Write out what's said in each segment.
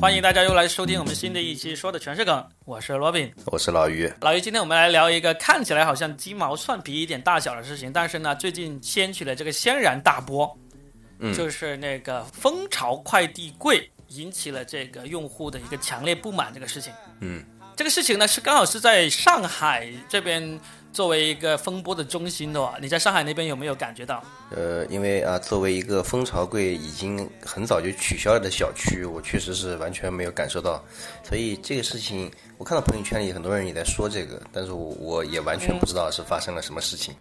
欢迎大家又来收听我们新的一期，说的全是梗。我是罗宾，我是老于。老于，今天我们来聊一个看起来好像鸡毛蒜皮一点大小的事情，但是呢，最近掀起了这个轩然大波，嗯就是那个蜂巢快递柜引起了这个用户的一个强烈不满。这个事情，嗯，这个事情呢是刚好是在上海这边作为一个风波的中心的话。你在上海那边有没有感觉到？呃，因为啊，作为一个蜂巢柜已经很早就取消了的小区，我确实是完全没有感受到。所以这个事情，我看到朋友圈里很多人也在说这个，但是我我也完全不知道是发生了什么事情。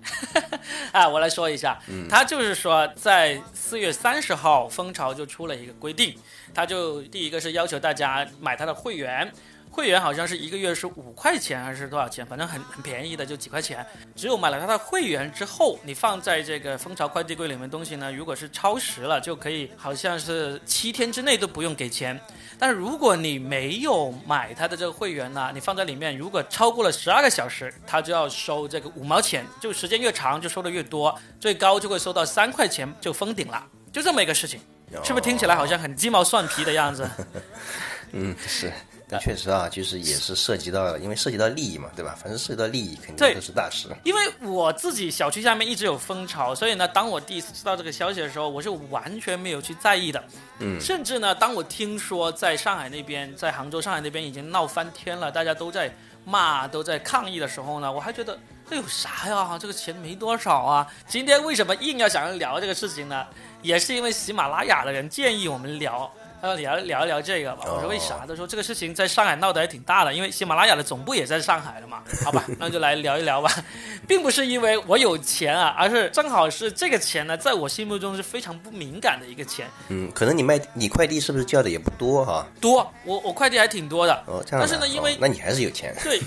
啊，我来说一下，他就是说，在四月三十号，蜂巢就出了一个规定，他就第一个是要求大家买他的会员，会员好像是一个月是五块钱还是多少钱，反正很很便宜的，就几块钱。只有买了他的会员之后，你放在这个蜂巢快递柜里面东西呢，如果是超时了，就可以好像是七天之内都不用给钱。但是如果你没有买他的这个会员呢，你放在里面，如果超过了十二个小时，他就要收这个五毛钱，就时间越长就收的越多，最高就会收到三块钱就封顶了，就这么一个事情，是不是听起来好像很鸡毛蒜皮的样子？嗯，是，确实啊，就是也是涉及到，因为涉及到利益嘛，对吧？反正涉及到利益，肯定都是大事。因为我自己小区下面一直有蜂巢，所以呢，当我第一次知道这个消息的时候，我是完全没有去在意的。嗯，甚至呢，当我听说在上海那边，在杭州、上海那边已经闹翻天了，大家都在骂、都在抗议的时候呢，我还觉得这有啥呀？这个钱没多少啊。今天为什么硬要想要聊这个事情呢？也是因为喜马拉雅的人建议我们聊。他说聊聊一聊这个吧，我说为啥？他说这个事情在上海闹得还挺大的，因为喜马拉雅的总部也在上海了嘛。好吧，那就来聊一聊吧，并不是因为我有钱啊，而是正好是这个钱呢，在我心目中是非常不敏感的一个钱。嗯，可能你卖你快递是不是叫的也不多哈、多，我我快递还挺多的。哦，这样的。但是呢因为哦那你还是有钱。对，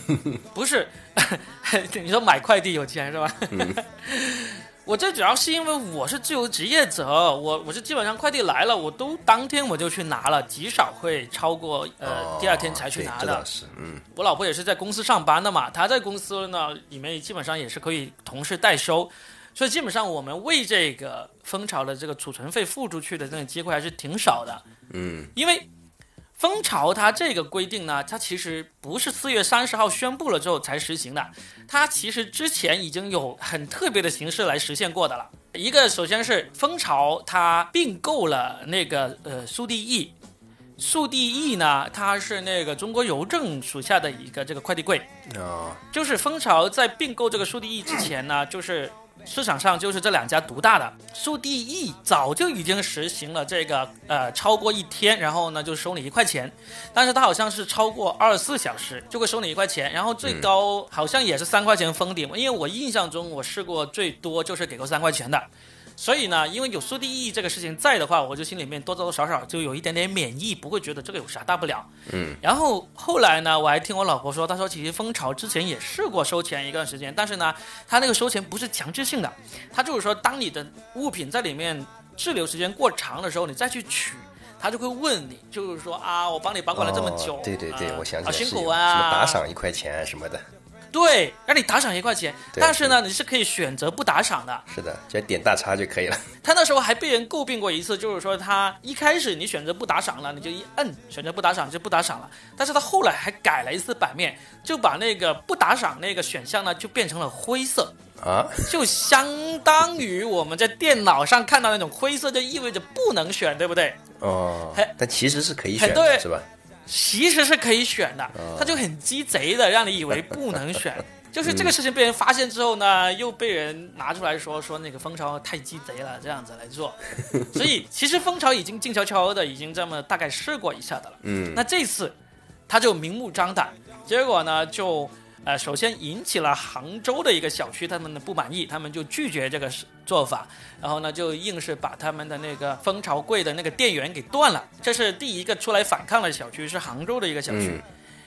不是，你说买快递有钱是吧？我这主要是因为我是自由职业者，我我是基本上快递来了，我都当天我就去拿了，极少会超过呃、哦第二天才去拿的。是，嗯我老婆也是在公司上班的嘛，她在公司呢里面基本上也是可以同事代收，所以基本上我们为这个蜂巢的这个储存费付出去的那个机会还是挺少的。嗯因为蜂巢它这个规定呢，它其实不是四月三十号宣布了之后才实行的，它其实之前已经有很特别的形式来实现过的了。一个首先是蜂巢它并购了那个呃速递易，速递易呢它是那个中国邮政属下的一个这个快递柜，哦就是蜂巢在并购这个速递易之前呢，就是市场上就是这两家独大的。速递易早就已经实行了这个呃超过一天，然后呢就收你一块钱，但是它好像是超过二十四小时就会收你一块钱，然后最高好像也是三块钱封顶。因为我印象中我试过最多就是给过三块钱的。所以呢，因为有速递易这个事情在的话，我就心里面多多少少就有一点点免疫，不会觉得这个有啥大不了。嗯。然后后来呢，我还听我老婆说，她说其实蜂巢之前也试过收钱一段时间，但是呢，他那个收钱不是强制性的，他就是说，当你的物品在里面滞留时间过长的时候，你再去取。他就会问你，就是说啊，我帮你保管了这么久，哦对对对，啊我想起好辛来是有苦啊，什么打赏一块钱什么的。对，让你打赏一块钱，但是呢，你是可以选择不打赏的。是的，只要点大叉就可以了。他那时候还被人诟病过一次，就是说他一开始你选择不打赏了，你就一摁选择不打赏就不打赏了。但是他后来还改了一次版面，就把那个不打赏那个选项呢就变成了灰色，啊，就相当于我们在电脑上看到那种灰色，就意味着不能选，对不对？哦嘿，但其实是可以选的，是吧？其实是可以选的，哦他就很鸡贼的让你以为不能选。就是这个事情被人发现之后呢，又被人拿出来说说那个蜂巢太鸡贼了，这样子来做。所以其实蜂巢已经静悄悄的，已经这么大概试过一下的了。嗯，那这次他就明目张胆，结果呢就呃首先引起了杭州的一个小区他们的不满意，他们就拒绝这个做法，然后呢就硬是把他们的那个蜂巢柜的那个电源给断了。这是第一个出来反抗的小区，是杭州的一个小区。嗯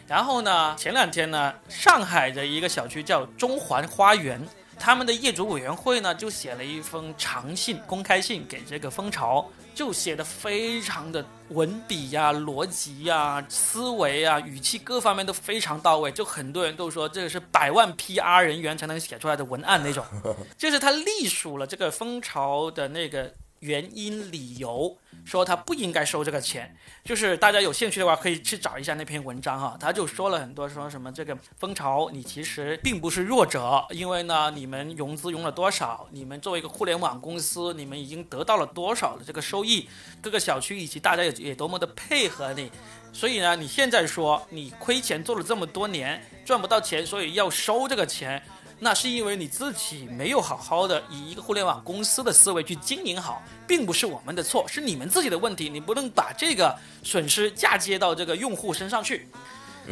然后呢，前两天呢，上海的一个小区叫中环花园，他们的业主委员会呢就写了一封长信、公开信给这个蜂巢，就写的非常的文笔呀、逻辑呀、思维啊、语气各方面都非常到位，就很多人都说这个是百万 PR 人员才能写出来的文案那种，就是他隶属了这个蜂巢的那个原因理由，说他不应该收这个钱。就是大家有兴趣的话，可以去找一下那篇文章哈，他就说了很多，说什么这个蜂巢你其实并不是弱者，因为呢你们融资融了多少，你们作为一个互联网公司，你们已经得到了多少的这个收益，各个小区以及大家也也多么的配合你。所以呢，你现在说你亏钱做了这么多年赚不到钱，所以要收这个钱，那是因为你自己没有好好的以一个互联网公司的思维去经营好，并不是我们的错，是你们自己的问题。你不能把这个损失嫁接到这个用户身上去。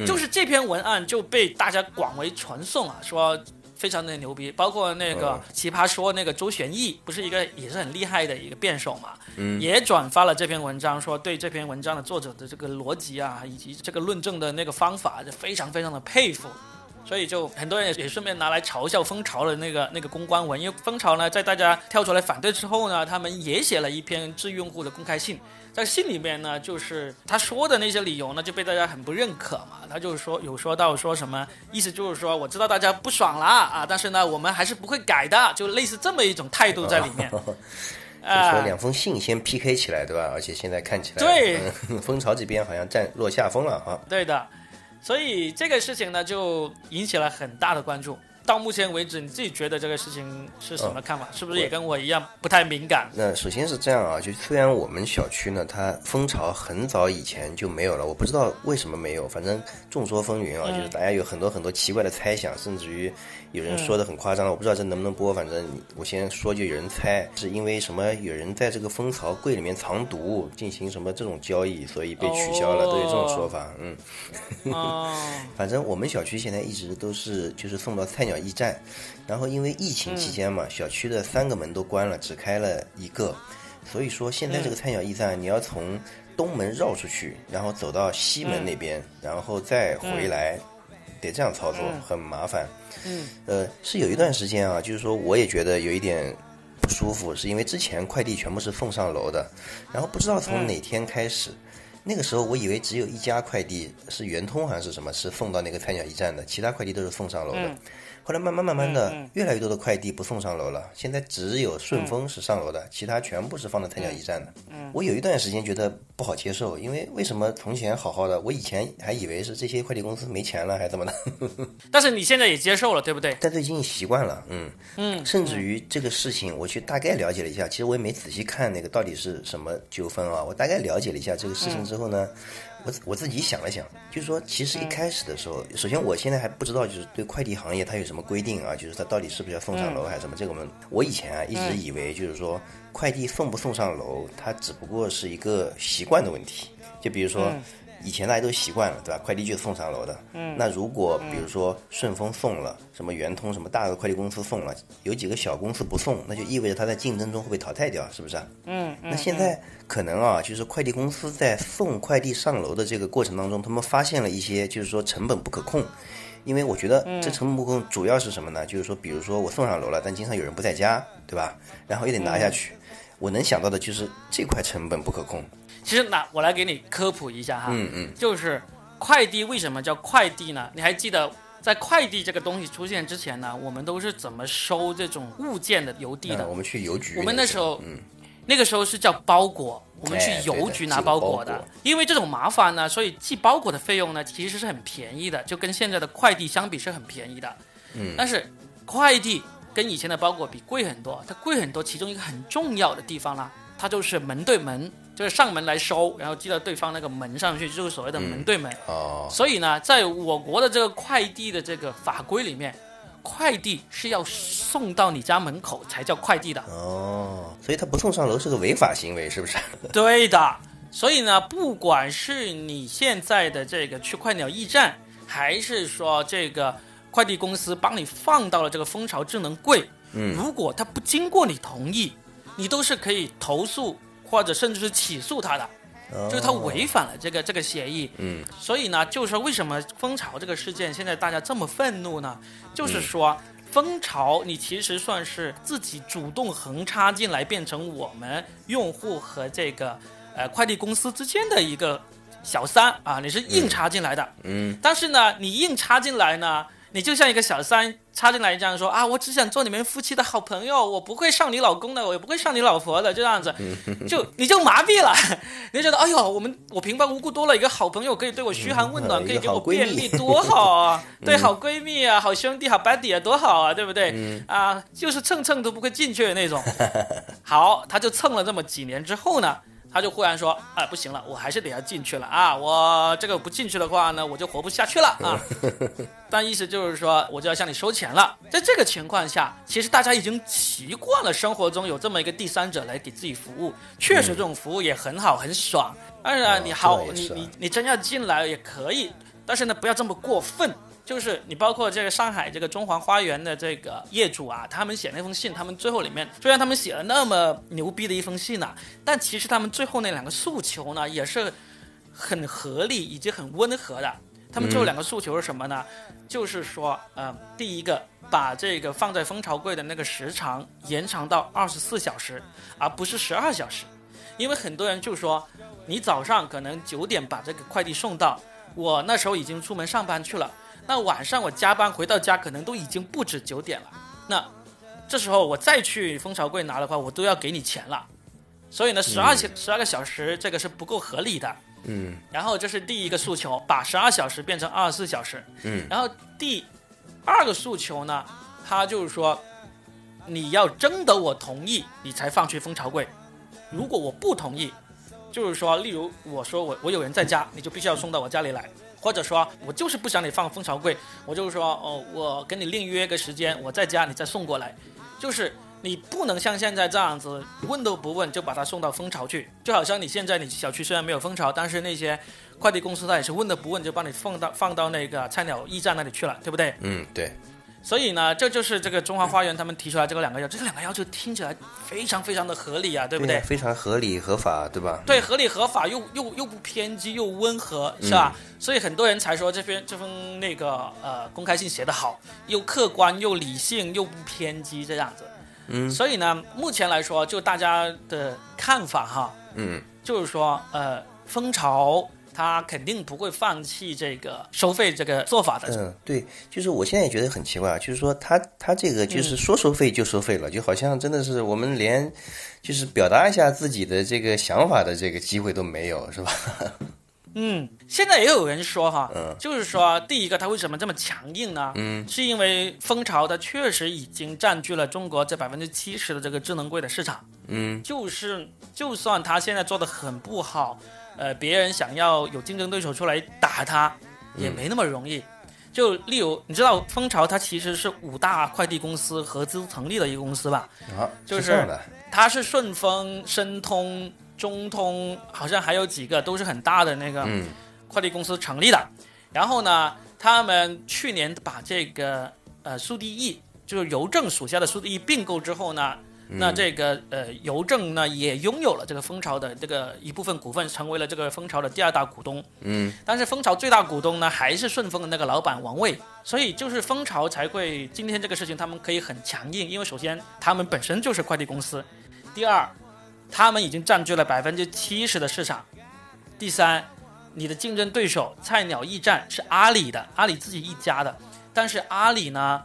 就是这篇文案就被大家广为传颂啊，说。非常的牛逼，包括那个奇葩说那个周旋义，不是一个也是很厉害的一个辩手嘛，也转发了这篇文章，说对这篇文章的作者的这个逻辑啊，以及这个论证的那个方法，就非常非常的佩服。所以就很多人也也顺便拿来嘲笑蜂巢的那个那个公关文，因为蜂巢呢在大家跳出来反对之后呢，他们也写了一篇致用户的公开信，在信里面呢，就是他说的那些理由呢就被大家很不认可嘛，他就是说有说到说什么意思就是说我知道大家不爽了啊，但是呢我们还是不会改的，就类似这么一种态度在里面。就说两封信先 PK 起来对吧？而且现在看起来对 蜂巢这边好像占落下风了啊。对的。所以这个事情呢，就引起了很大的关注。到目前为止，你自己觉得这个事情是什么看法？是不是也跟我一样不太敏感？那首先是这样啊，就虽然我们小区呢，它蜂巢很早以前就没有了，我不知道为什么没有，反正众说纷纭啊，就是大家有很多很多奇怪的猜想，甚至于有人说的很夸张，我不知道这能不能播，反正我先说，就有人猜是因为什么，有人在这个蜂巢柜里面藏毒，进行什么这种交易，所以被取消了，都有这种说法。嗯，反正我们小区现在一直都是就是送到菜鸟。驿站，然后因为疫情期间嘛，小区的三个门都关了，只开了一个，所以说现在这个菜鸟驿站，你要从东门绕出去，然后走到西门那边，然后再回来，得这样操作，很麻烦。嗯，呃，是有一段时间啊，就是说我也觉得有一点不舒服，是因为之前快递全部是送上楼的，然后不知道从哪天开始。那个时候我以为只有一家快递是圆通还是什么，是送到那个菜鸟驿站的，其他快递都是送上楼的。后来慢慢慢慢的，越来越多的快递不送上楼了，现在只有顺丰是上楼的，其他全部是放在菜鸟驿站的。我有一段时间觉得不好接受，因为为什么从前好好的，我以前还以为是这些快递公司没钱了，还怎么的？但是你现在也接受了，对不对？但是已经习惯了，嗯嗯，甚至于这个事情，我去大概了解了一下，其实我也没仔细看那个到底是什么纠纷啊，我大概了解了一下这个事情之后呢。我我自己想了想，就是说，其实一开始的时候，首先我现在还不知道，就是对快递行业它有什么规定啊？就是它到底是不是要送上楼还是什么？这个我们我以前啊一直以为，就是说快递送不送上楼，它只不过是一个习惯的问题。就比如说。以前大家都习惯了，对吧？快递就送上楼的。嗯。那如果比如说顺丰送了，什么圆通什么大的快递公司送了，有几个小公司不送，那就意味着它在竞争中会被淘汰掉，是不是？嗯。那现在可能啊，就是快递公司在送快递上楼的这个过程当中，他们发现了一些，就是说成本不可控。因为我觉得这成本不可控主要是什么呢？就是说，比如说我送上楼了，但经常有人不在家，对吧？然后又得拿下去，我能想到的就是这块成本不可控。其实，那我来给你科普一下哈，嗯嗯，就是快递为什么叫快递呢？你还记得在快递这个东西出现之前呢，我们都是怎么收这种物件的邮递的？我们去邮局。我们那时候，嗯，那个时候是叫包裹，我们去邮局拿包裹的。因为这种麻烦呢，所以寄包裹的费用呢其实是很便宜的，就跟现在的快递相比是很便宜的。嗯，但是快递跟以前的包裹比贵很多，它贵很多，其中一个很重要的地方呢，它就是门对门。就是上门来收，然后寄到对方那个门上去，就是所谓的门对门。哦。所以呢，在我国的这个快递的这个法规里面，快递是要送到你家门口才叫快递的。哦。所以他不送上楼是个违法行为，是不是？对的。所以呢，不管是你现在的这个去快鸟驿站，还是说这个快递公司帮你放到了这个蜂巢智能柜，嗯，如果他不经过你同意，你都是可以投诉。或者甚至是起诉他的，就是他违反了这个这个协议。嗯，所以呢，就是说为什么蜂巢这个事件现在大家这么愤怒呢？就是说蜂巢你其实算是自己主动横插进来，变成我们用户和这个呃快递公司之间的一个小三啊，你是硬插进来的。嗯，但是呢，你硬插进来呢，你就像一个小三插进来这样说啊，我只想做你们夫妻的好朋友，我不会上你老公的，我也不会上你老婆的，就这样子，就你就麻痹了，你就觉得哎呦，我们我平白无故多了一个好朋友，可以对我嘘寒问暖，可以给我便利，多好啊！对，好闺蜜啊，好兄弟，好 buddy 啊，多好啊，对不对？啊，就是蹭蹭都不会进去的那种。好，他就蹭了这么几年之后呢？他就忽然说：“啊，不行了，我还是得要进去了啊！我这个不进去的话呢，我就活不下去了啊！但意思就是说，我就要向你收钱了。在这个情况下，其实大家已经习惯了生活中有这么一个第三者来给自己服务，确实这种服务也很好，很爽。当然，你好，你你你真要进来也可以，但是呢，不要这么过分。”就是你包括这个上海这个中环花园的这个业主啊，他们写那封信，他们最后里面虽然他们写了那么牛逼的一封信呢，但其实他们最后那两个诉求呢也是很合理以及很温和的。他们最后两个诉求是什么呢？就是说，呃，第一个把这个放在蜂巢柜的那个时长延长到二十四小时，而不是十二小时，因为很多人就说，你早上可能九点把这个快递送到，我那时候已经出门上班去了。那晚上我加班回到家，可能都已经不止九点了。那这时候我再去蜂巢柜拿的话，我都要给你钱了。所以呢，十二十二个小时这个是不够合理的。嗯。然后这是第一个诉求，把十二小时变成二十四小时。嗯。然后第二个诉求呢，他就是说，你要征得我同意，你才放去蜂巢柜。如果我不同意，就是说，例如我说我我有人在家，你就必须要送到我家里来。或者说，我就是不想你放蜂巢柜，我就是说，哦，我跟你另约个时间，我在家，你再送过来。就是你不能像现在这样子，问都不问就把它送到蜂巢去，就好像你现在你小区虽然没有蜂巢，但是那些快递公司它也是问都不问就把你放到放到那个菜鸟驿站那里去了，对不对？嗯，对。所以呢，这就是这个中华花园他们提出来这个两个要，这两个要求听起来非常非常的合理啊，对不对？非常合理合法，对吧？对，合理合法又又又不偏激又温和，是吧？所以很多人才说这篇这封那个呃公开信写得好，又客观又理性又不偏激这样子。嗯。所以呢，目前来说，就大家的看法哈，嗯，就是说呃蜂巢。他肯定不会放弃这个收费这个做法的。嗯，对，就是我现在也觉得很奇怪啊，就是说他他这个就是说收费就收费了，就好像真的是我们连就是表达一下自己的这个想法的这个机会都没有，是吧？嗯，现在也有人说哈，嗯，就是说第一个他为什么这么强硬呢？嗯，是因为蜂巢它确实已经占据了中国这百分之七十的这个智能柜的市场。嗯，就是就算他现在做的很不好。呃，别人想要有竞争对手出来打他，也没那么容易。就例如，你知道蜂巢它其实是五大快递公司合资成立的一个公司吧？啊，就是它是顺丰、申通、中通，好像还有几个都是很大的那个快递公司成立的。然后呢，他们去年把这个呃速递易，就是邮政属下的速递易并购之后呢。那这个呃，邮政呢也拥有了这个蜂巢的这个一部分股份，成为了这个蜂巢的第二大股东。嗯，但是蜂巢最大股东呢还是顺丰的那个老板王卫，所以就是蜂巢才会今天这个事情他们可以很强硬，因为首先他们本身就是快递公司，第二，他们已经占据了百分之七十的市场，第三，你的竞争对手菜鸟驿站是阿里的，阿里自己一家的，但是阿里呢？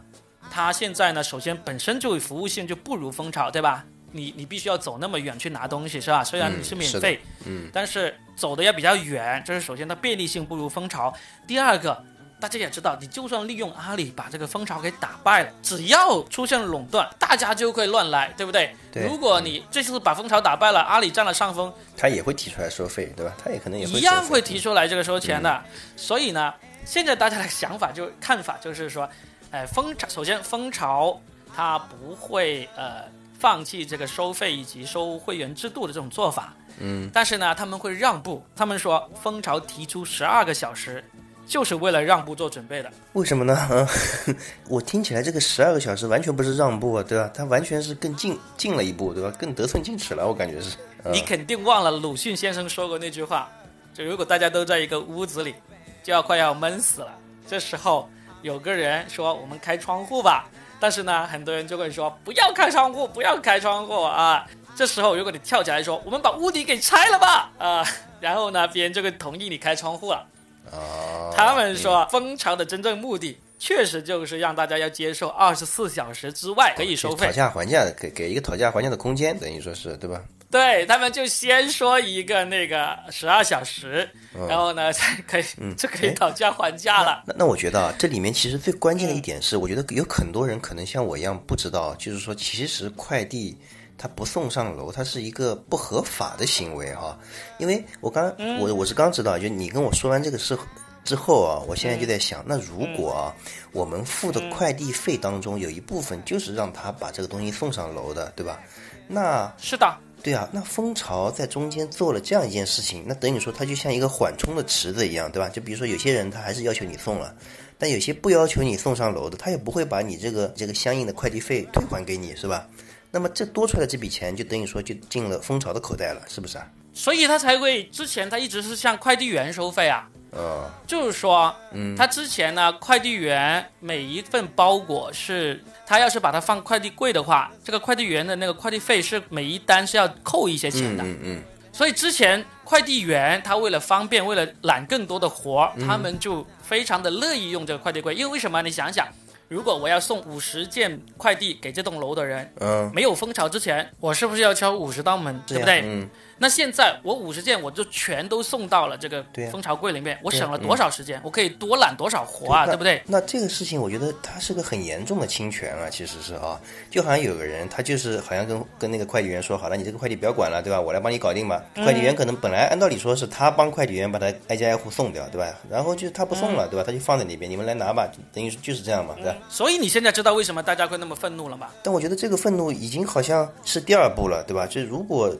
它现在呢，首先本身就服务性就不如蜂巢，对吧？你你必须要走那么远去拿东西，是吧？虽然你是免费，嗯，但是走的也比较远，这是首先它便利性不如蜂巢。第二个，大家也知道，你就算利用阿里把这个蜂巢给打败了，只要出现了垄断，大家就会乱来，对不对？对。如果你这次把蜂巢打败了，阿里占了上风，他也会提出来收费，对吧？他也可能也一样会提出来这个收钱的。所以呢，现在大家的想法就看法就是说。哎，蜂巢首先，蜂巢它不会呃放弃这个收费以及收会员制度的这种做法，嗯，但是呢，他们会让步。他们说，蜂巢提出十二个小时，就是为了让步做准备的。为什么呢？我听起来这个十二个小时完全不是让步啊，对吧？它完全是更进进了一步，对吧？更得寸进尺了，我感觉是。你肯定忘了鲁迅先生说过那句话，就如果大家都在一个屋子里，就要快要闷死了，这时候。有个人说我们开窗户吧，但是呢，很多人就会说不要开窗户，不要开窗户啊。这时候如果你跳起来说我们把屋顶给拆了吧，啊，然后呢，别人就会同意你开窗户了。哦，他们说蜂巢的真正目的确实就是让大家要接受二十四小时之外可以收费讨。价还价，给给一个讨价还价的空间，等于说是对吧？对他们就先说一个那个十二小时，然后呢才可以、就可以讨价还价了。那那我觉得啊，这里面其实最关键的一点是，我觉得有很多人可能像我一样不知道，就是说其实快递他不送上楼，它是一个不合法的行为哈。因为我刚我我是刚知道，就你跟我说完这个事之后啊，我现在就在想，那如果啊我们付的快递费当中有一部分就是让他把这个东西送上楼的，对吧？那是的，对啊，那蜂巢在中间做了这样一件事情，那等于说它就像一个缓冲的池子一样，对吧？就比如说有些人他还是要求你送了，但有些不要求你送上楼的，他也不会把你这个这个相应的快递费退还给你，是吧？那么这多出来的这笔钱就等于说就进了蜂巢的口袋了，是不是啊？所以他才会之前他一直是向快递员收费啊。呃，就是说，嗯，他之前呢，快递员每一份包裹是，他要是把它放快递柜的话，这个快递员的那个快递费是每一单是要扣一些钱的。嗯嗯，所以之前快递员他为了方便，为了揽更多的活儿，他们就非常的乐意用这个快递柜。因为为什么？你想想，如果我要送五十件快递给这栋楼的人，嗯，没有蜂巢之前，我是不是要敲五十道门，对不对？嗯，那现在我五十件我就全都送到了这个蜂巢柜里面，我省了多少时间？我可以多揽多少活啊，那对不对？那这个事情，我觉得它是个很严重的侵权啊，其实是啊，就好像有个人，他就是好像跟跟那个快递员说好了，你这个快递不要管了，对吧？我来帮你搞定吧。嗯快递员可能本来按道理说是他帮快递员把他挨家挨户送掉，对吧？然后就他不送了，嗯对吧？他就放在那边，你们来拿吧，等于就是这样嘛，对吧？所以你现在知道为什么大家会那么愤怒了吗？但我觉得这个愤怒已经好像是第二步了，对吧？就如果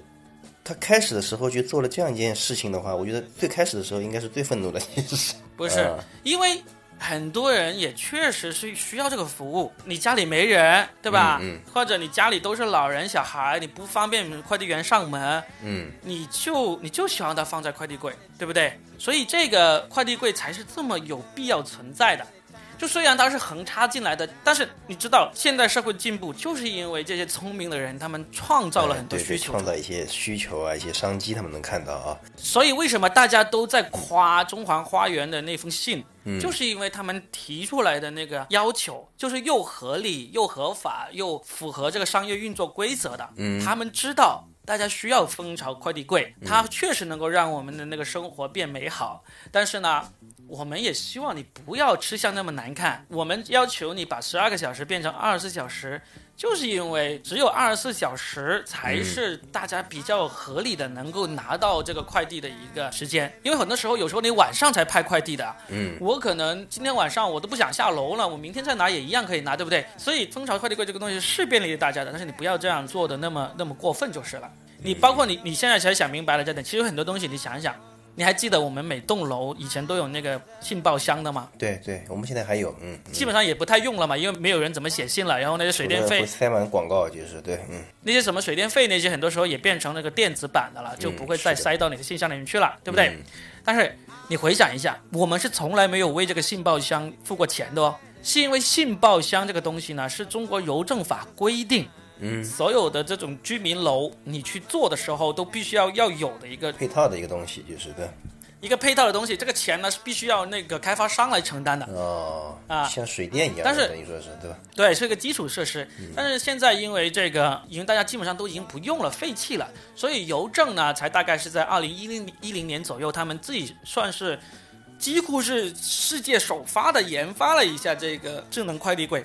他开始的时候就做了这样一件事情的话，我觉得最开始的时候应该是最愤怒的，其实是。不是，嗯因为很多人也确实是需要这个服务。你家里没人，对吧？嗯或者你家里都是老人、小孩，你不方便快递员上门，嗯，你就你就希望它放在快递柜，对不对？所以这个快递柜才是这么有必要存在的。就虽然它是横插进来的，但是你知道，现代社会进步就是因为这些聪明的人，他们创造了很多对对需求创造一些需求啊，一些商机，他们能看到啊。所以为什么大家都在夸中环花园的那封信，就是因为他们提出来的那个要求，就是又合理又合法又符合这个商业运作规则的。嗯，他们知道。大家需要蜂巢快递柜，它确实能够让我们的那个生活变美好。但是呢，我们也希望你不要吃相那么难看。我们要求你把十二个小时变成二十四小时，就是因为只有二十四小时才是大家比较合理的能够拿到这个快递的一个时间。因为很多时候，有时候你晚上才派快递的，嗯，我可能今天晚上我都不想下楼了，我明天再拿也一样可以拿，对不对？所以蜂巢快递柜这个东西是便利大家的，但是你不要这样做的那么那么过分就是了。你包括你你现在才想明白了这点，其实有很多东西你想一想。你还记得我们每栋楼以前都有那个信报箱的吗？对对，我们现在还有，嗯，基本上也不太用了嘛，因为没有人怎么写信了。然后那些水电费，塞满广告，就是对，嗯，那些什么水电费那些，很多时候也变成那个电子版的了，就不会再塞到你的信箱里面去了，对不对？嗯但是你回想一下，我们是从来没有为这个信报箱付过钱的哦，是因为信报箱这个东西呢，是中国邮政法规定，嗯，所有的这种居民楼你去做的时候都必须要要有的一个配套的一个东西，就是对，一个配套的东西，这个钱呢是必须要那个开发商来承担的。哦，啊像水电一样，但是等于说是对吧？对，是一个基础设施。但是现在因为这个，因为大家基本上都已经不用了，废弃了，所以邮政呢，才大概是在二零一零一零年左右，他们自己算是几乎是世界首发的研发了一下这个智能快递柜。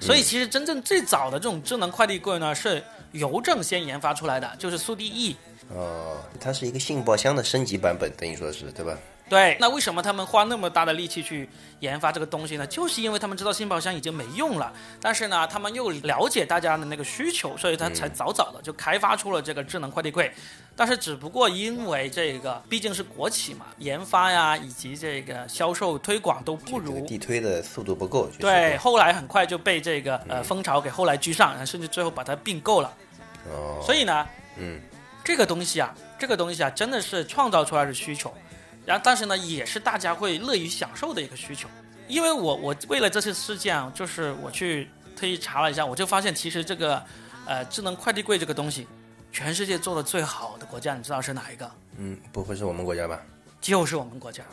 所以其实真正最早的这种智能快递柜呢，是邮政先研发出来的，就是速递 E。哦，它是一个信报箱的升级版本，等于说是对吧？对，那为什么他们花那么大的力气去研发这个东西呢？就是因为他们知道信报箱已经没用了，但是呢，他们又了解大家的那个需求，所以他才早早的就开发出了这个智能快递柜。但是只不过因为这个毕竟是国企嘛，研发呀以及这个销售推广都不如。地推的速度不够，就是对，后来很快就被这个呃蜂巢给后来居上，甚至最后把它并购了。哦，所以呢，嗯，这个东西啊，这个东西啊，真的是创造出来的需求，然后但是呢，也是大家会乐于享受的一个需求。因为我我为了这次事件啊，就是我去特意查了一下，我就发现其实这个呃智能快递柜这个东西，全世界做的最好的国家，你知道是哪一个？嗯，不会是我们国家吧？就是我们国家。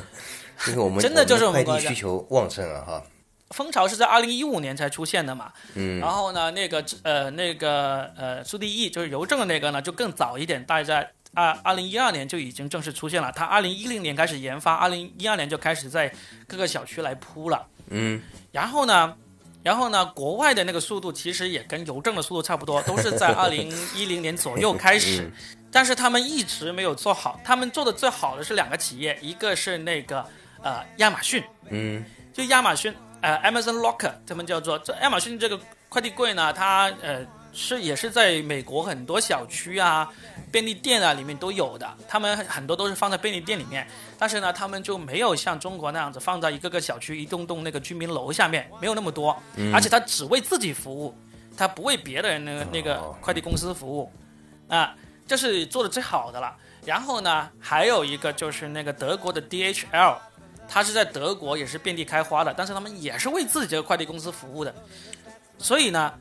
就是我们真的就是我们国家需求旺盛啊哈。蜂巢是在二零一五年才出现的嘛，嗯然后呢，那个呃那个呃速递易就是邮政的那个呢，就更早一点，大概在二二零一二年就已经正式出现了。它二零一零年开始研发，二零一二年就开始在各个小区来铺了。嗯，然后呢，然后呢，国外的那个速度其实也跟邮政的速度差不多，都是在 二零一零年左右开始，但是他们一直没有做好。他们做的最好的是两个企业，一个是那个呃亚马逊，嗯，就亚马逊呃 Amazon Locker，他们叫做这亚马逊这个快递柜呢，它呃是也是在美国很多小区啊、便利店啊里面都有的，他们很多都是放在便利店里面，但是呢，他们就没有像中国那样子放在一个个小区、一栋栋那个居民楼下面，没有那么多，而且他只为自己服务，他不为别的人那个那个哦。快递公司服务，啊，这是做的最好的了。然后呢，还有一个就是那个德国的 DHL，它是在德国也是遍地开花的，但是他们也是为自己这个快递公司服务的，所以呢，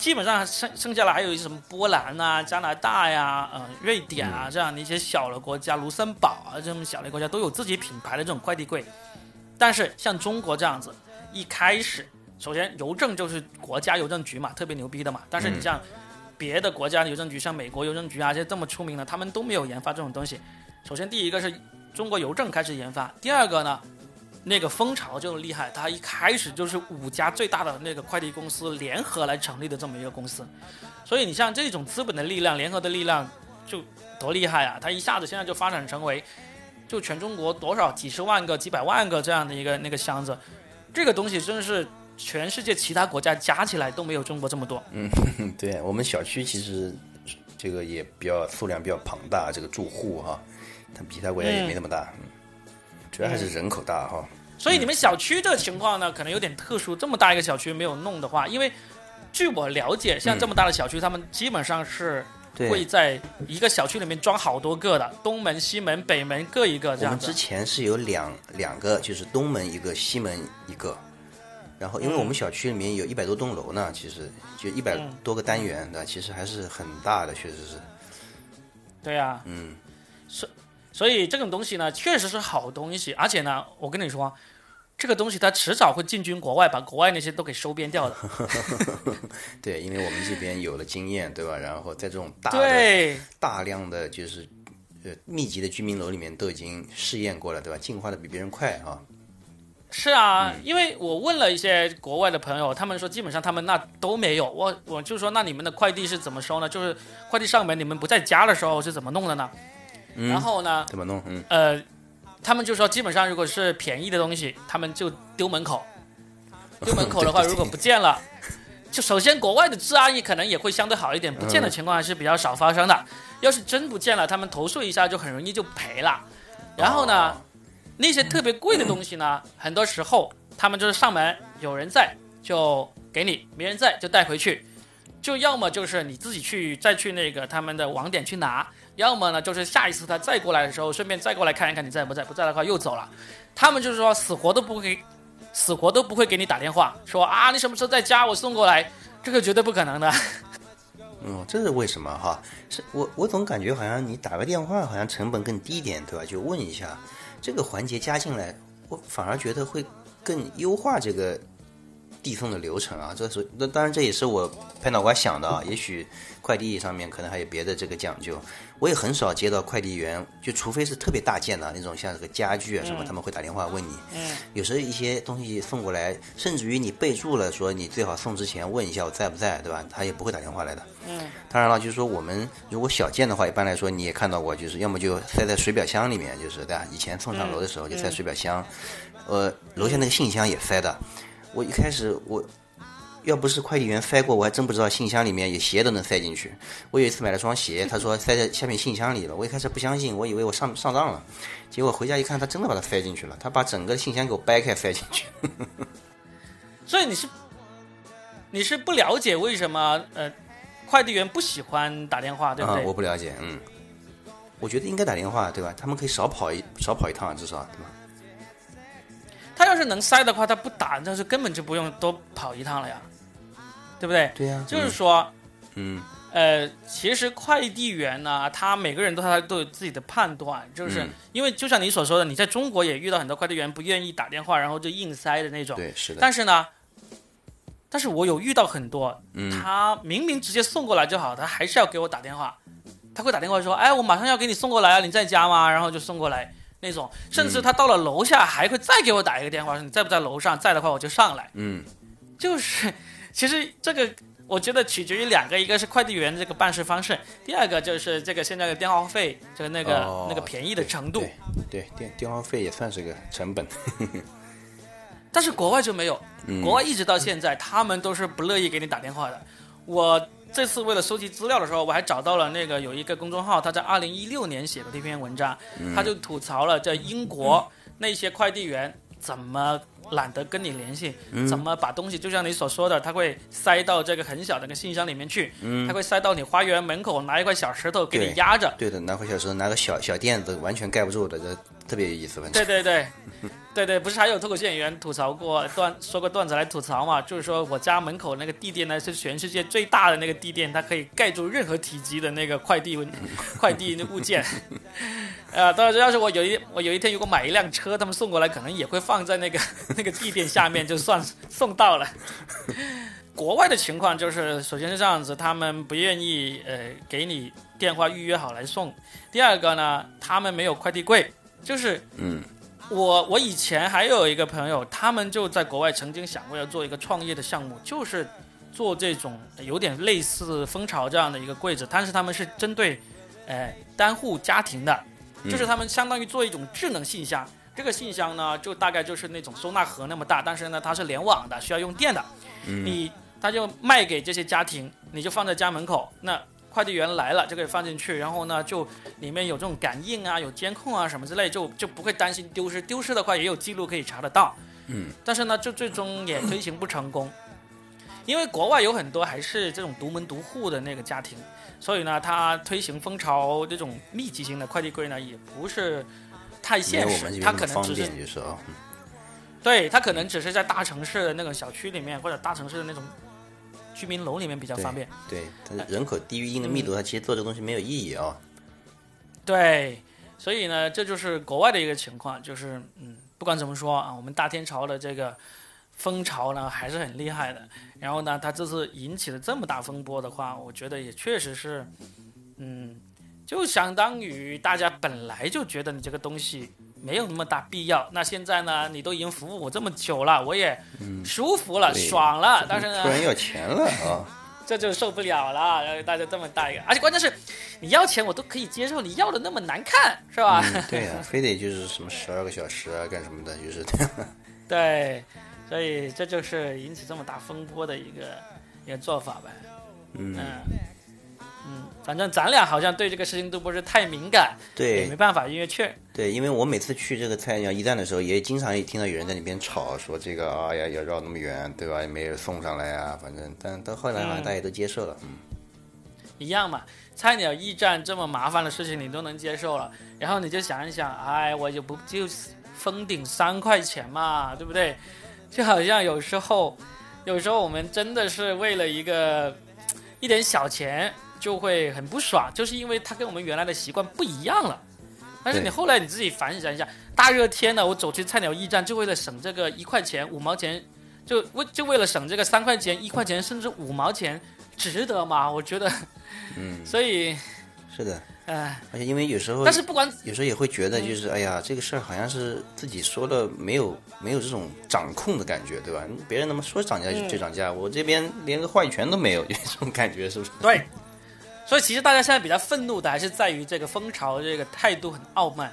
基本上剩剩下来还有一些什么波兰啊、加拿大呀、呃、瑞典啊这样的一些小的国家，卢森堡啊这种小的国家都有自己品牌的这种快递柜，但是像中国这样子，一开始首先邮政就是国家邮政局嘛，特别牛逼的嘛，但是你像别的国家的邮政局，像美国邮政局啊这些这么出名的，他们都没有研发这种东西。首先第一个是中国邮政开始研发，第二个呢，那个蜂巢就厉害，它一开始就是五家最大的那个快递公司联合来成立的这么一个公司，所以你像这种资本的力量、联合的力量，就多厉害啊！它一下子现在就发展成为，就全中国多少几十万个、几百万个这样的一个那个箱子，这个东西真是全世界其他国家加起来都没有中国这么多。嗯，对我们小区其实这个也比较数量比较庞大，这个住户哈，它比其他国家也没那么大，嗯，主要还是人口大哈。所以你们小区这情况呢，可能有点特殊。这么大一个小区没有弄的话，因为据我了解，像这么大的小区，他们基本上是会，在一个小区里面装好多个的，东门、西门、北门各一个这样。我们之前是有两两个，就是东门一个，西门一个。然后，因为我们小区里面有一百多栋楼呢，其实就一百嗯多个单元，那其实还是很大的，确实是。对呀、嗯，所以这种东西呢，确实是好东西，而且呢，我跟你说，这个东西它迟早会进军国外，把国外那些都给收编掉的。对，因为我们这边有了经验，对吧？然后在这种大的对，大量的就是呃密集的居民楼里面都已经试验过了，对吧？进化的比别人快啊。是啊，因为我问了一些国外的朋友，他们说基本上他们那都没有。我我就说那你们的快递是怎么收呢？就是快递上门，你们不在家的时候是怎么弄的呢？然后呢，怎么弄？嗯，呃，他们就说基本上如果是便宜的东西，他们就丢门口。丢门口的话，如果不见了，就首先国外的治安也可能也会相对好一点，不见的情况还是比较少发生的。要是真不见了，他们投诉一下就很容易就赔了。然后呢，哦那些特别贵的东西呢，很多时候他们就是上门有人在就给你，没人在就带回去。就要么就是你自己去再去那个他们的网点去拿，要么呢就是下一次他再过来的时候，顺便再过来看一看你在不在，不在的话又走了。他们就是说死活都不会，死活都不会给你打电话说啊你什么时候在家，我送过来，这个绝对不可能的。嗯，这是为什么哈？是我我总感觉好像你打个电话好像成本更低一点，对吧？就问一下，这个环节加进来，我反而觉得会更优化这个递送的流程啊。这是那当然这也是我拍脑瓜想的啊。也许快递上面可能还有别的这个讲究。我也很少接到快递员，就除非是特别大件的那种，像这个家具啊什么，他们会打电话问你。嗯，有时候一些东西送过来，甚至于你备注了说你最好送之前问一下我在不在，对吧？他也不会打电话来的。嗯，当然了，就是说我们如果小件的话，一般来说你也看到过，就是要么就塞在水表箱里面，就是对吧？以前送上楼的时候就塞水表箱，呃，楼下那个信箱也塞的。我一开始我要不是快递员塞过，我还真不知道信箱里面有鞋都能塞进去。我有一次买了双鞋，他说塞在下面信箱里了，我一开始不相信，我以为我上上当了，结果回家一看，他真的把它塞进去了，他把整个信箱给我掰开塞进去。所以你是你是不了解为什么呃快递员不喜欢打电话，对不啊对？，我不了解，嗯，我觉得应该打电话，对吧？他们可以少跑一少跑一趟，至少对吧？他要是能塞的话，他不打，那是根本就不用多跑一趟了呀，对不对？对呀、就是说，嗯。呃，其实快递员呢，他每个人都他都有自己的判断，就是、嗯。因为就像你所说的，你在中国也遇到很多快递员不愿意打电话，然后就硬塞的那种。对，是的，但是呢，但是我有遇到很多，嗯。他明明直接送过来就好，他还是要给我打电话，他会打电话说，哎，我马上要给你送过来啊，你在家吗？然后就送过来那种，甚至他到了楼下还会再给我打一个电话，说你在不在楼上，在的话我就上来。嗯，就是，其实这个我觉得取决于两个，一个是快递员这个办事方式，第二个就是这个现在的电话费，这个那个、哦那个便宜的程度。对，对电电话费也算是个成本。但是国外就没有，嗯国外一直到现在，他们都是不乐意给你打电话的。我这次为了收集资料的时候，我还找到了那个有一个公众号，他在二零一六年写的这篇文章，嗯。他就吐槽了在英国那些快递员怎么懒得跟你联系，嗯。怎么把东西就像你所说的，他会塞到这个很小的个信箱里面去，他会塞到你花园门口，拿一块小石头给你压着，对的，拿块小石头，拿个小小垫子，完全盖不住的，这特别有意思。对对对，对 对，不是还有脱口秀演员吐槽过段说过段子来吐槽嘛？就是说我家门口那个地垫呢是全世界最大的那个地垫，它可以盖住任何体积的那个快递 快递物件。呃，当然，要是我有一我有一天如果买一辆车，他们送过来，可能也会放在那个那个地垫下面，就算送到了。国外的情况就是，首先是这样子，他们不愿意呃给你电话预约好来送。第二个呢，他们没有快递柜，就是嗯我我以前还有一个朋友，他们就在国外曾经想过要做一个创业的项目，就是做这种有点类似蜂巢这样的一个柜子，但是他们是针对呃单户家庭的，就是他们相当于做一种智能信箱。这个信箱呢，就大概就是那种收纳盒那么大，但是呢它是联网的，需要用电的。你他就卖给这些家庭，你就放在家门口，那快递员来了就可以放进去，然后呢，就里面有这种感应啊，有监控啊什么之类，就就不会担心丢失。丢失的话也有记录可以查得到。嗯，但是呢，就最终也推行不成功，因为国外有很多还是这种独门独户的那个家庭，所以呢，他推行蜂巢这种密集型的快递柜呢，也不是太现实有我们这，边那它可能只是，就是啊。对，他可能只是在大城市的那种小区里面，或者大城市的那种居民楼里面比较方便。对，它人口低于一定的密度，它其实做这个东西没有意义啊。对，所以呢，这就是国外的一个情况，就是嗯，不管怎么说啊，我们大天朝的这个风潮呢还是很厉害的。然后呢，它这次引起了这么大风波的话，我觉得也确实是，嗯，就相当于大家本来就觉得你这个东西没有那么大必要，那现在呢，你都已经服务我这么久了，我也舒服了，对爽了，但是呢突，然要钱了啊！这就受不了了，然后大家这么大一个，而且关键是，你要钱我都可以接受，你要的那么难看，是吧？嗯，对呀、非得就是什么十二个小时啊，干什么的，就是这样。对，所以这就是引起这么大风波的一个一个做法呗。嗯，嗯嗯，反正咱俩好像对这个事情都不是太敏感，也对没办法，因为确对，因为我每次去这个菜鸟驿站的时候，也经常听到有人在那边吵，说这个啊呀要绕那么远，对吧？也没有送上来啊，反正，但到后来好像大家都接受了。嗯，一样嘛。菜鸟驿站这么麻烦的事情你都能接受了，然后你就想一想，哎，我就不就封顶三块钱嘛，对不对？就好像有时候，有时候我们真的是为了一个一点小钱就会很不爽，就是因为它跟我们原来的习惯不一样了。但是你后来你自己反省一下，大热天的，我走去菜鸟驿站就为了省这个一块钱、五毛钱，就为就为了省这个三块钱、一块钱甚至五毛钱，值得吗？我觉得，嗯，所以，是的，哎、而且因为有时候，但是不管有时候也会觉得，就是哎呀，这个事儿好像是自己说了没有没有这种掌控的感觉，对吧？别人那么说涨价就就涨价，我这边连个话语权都没有，就 这种感觉，是不是？对，所以其实大家现在比较愤怒的还是在于这个蜂巢这个态度很傲慢。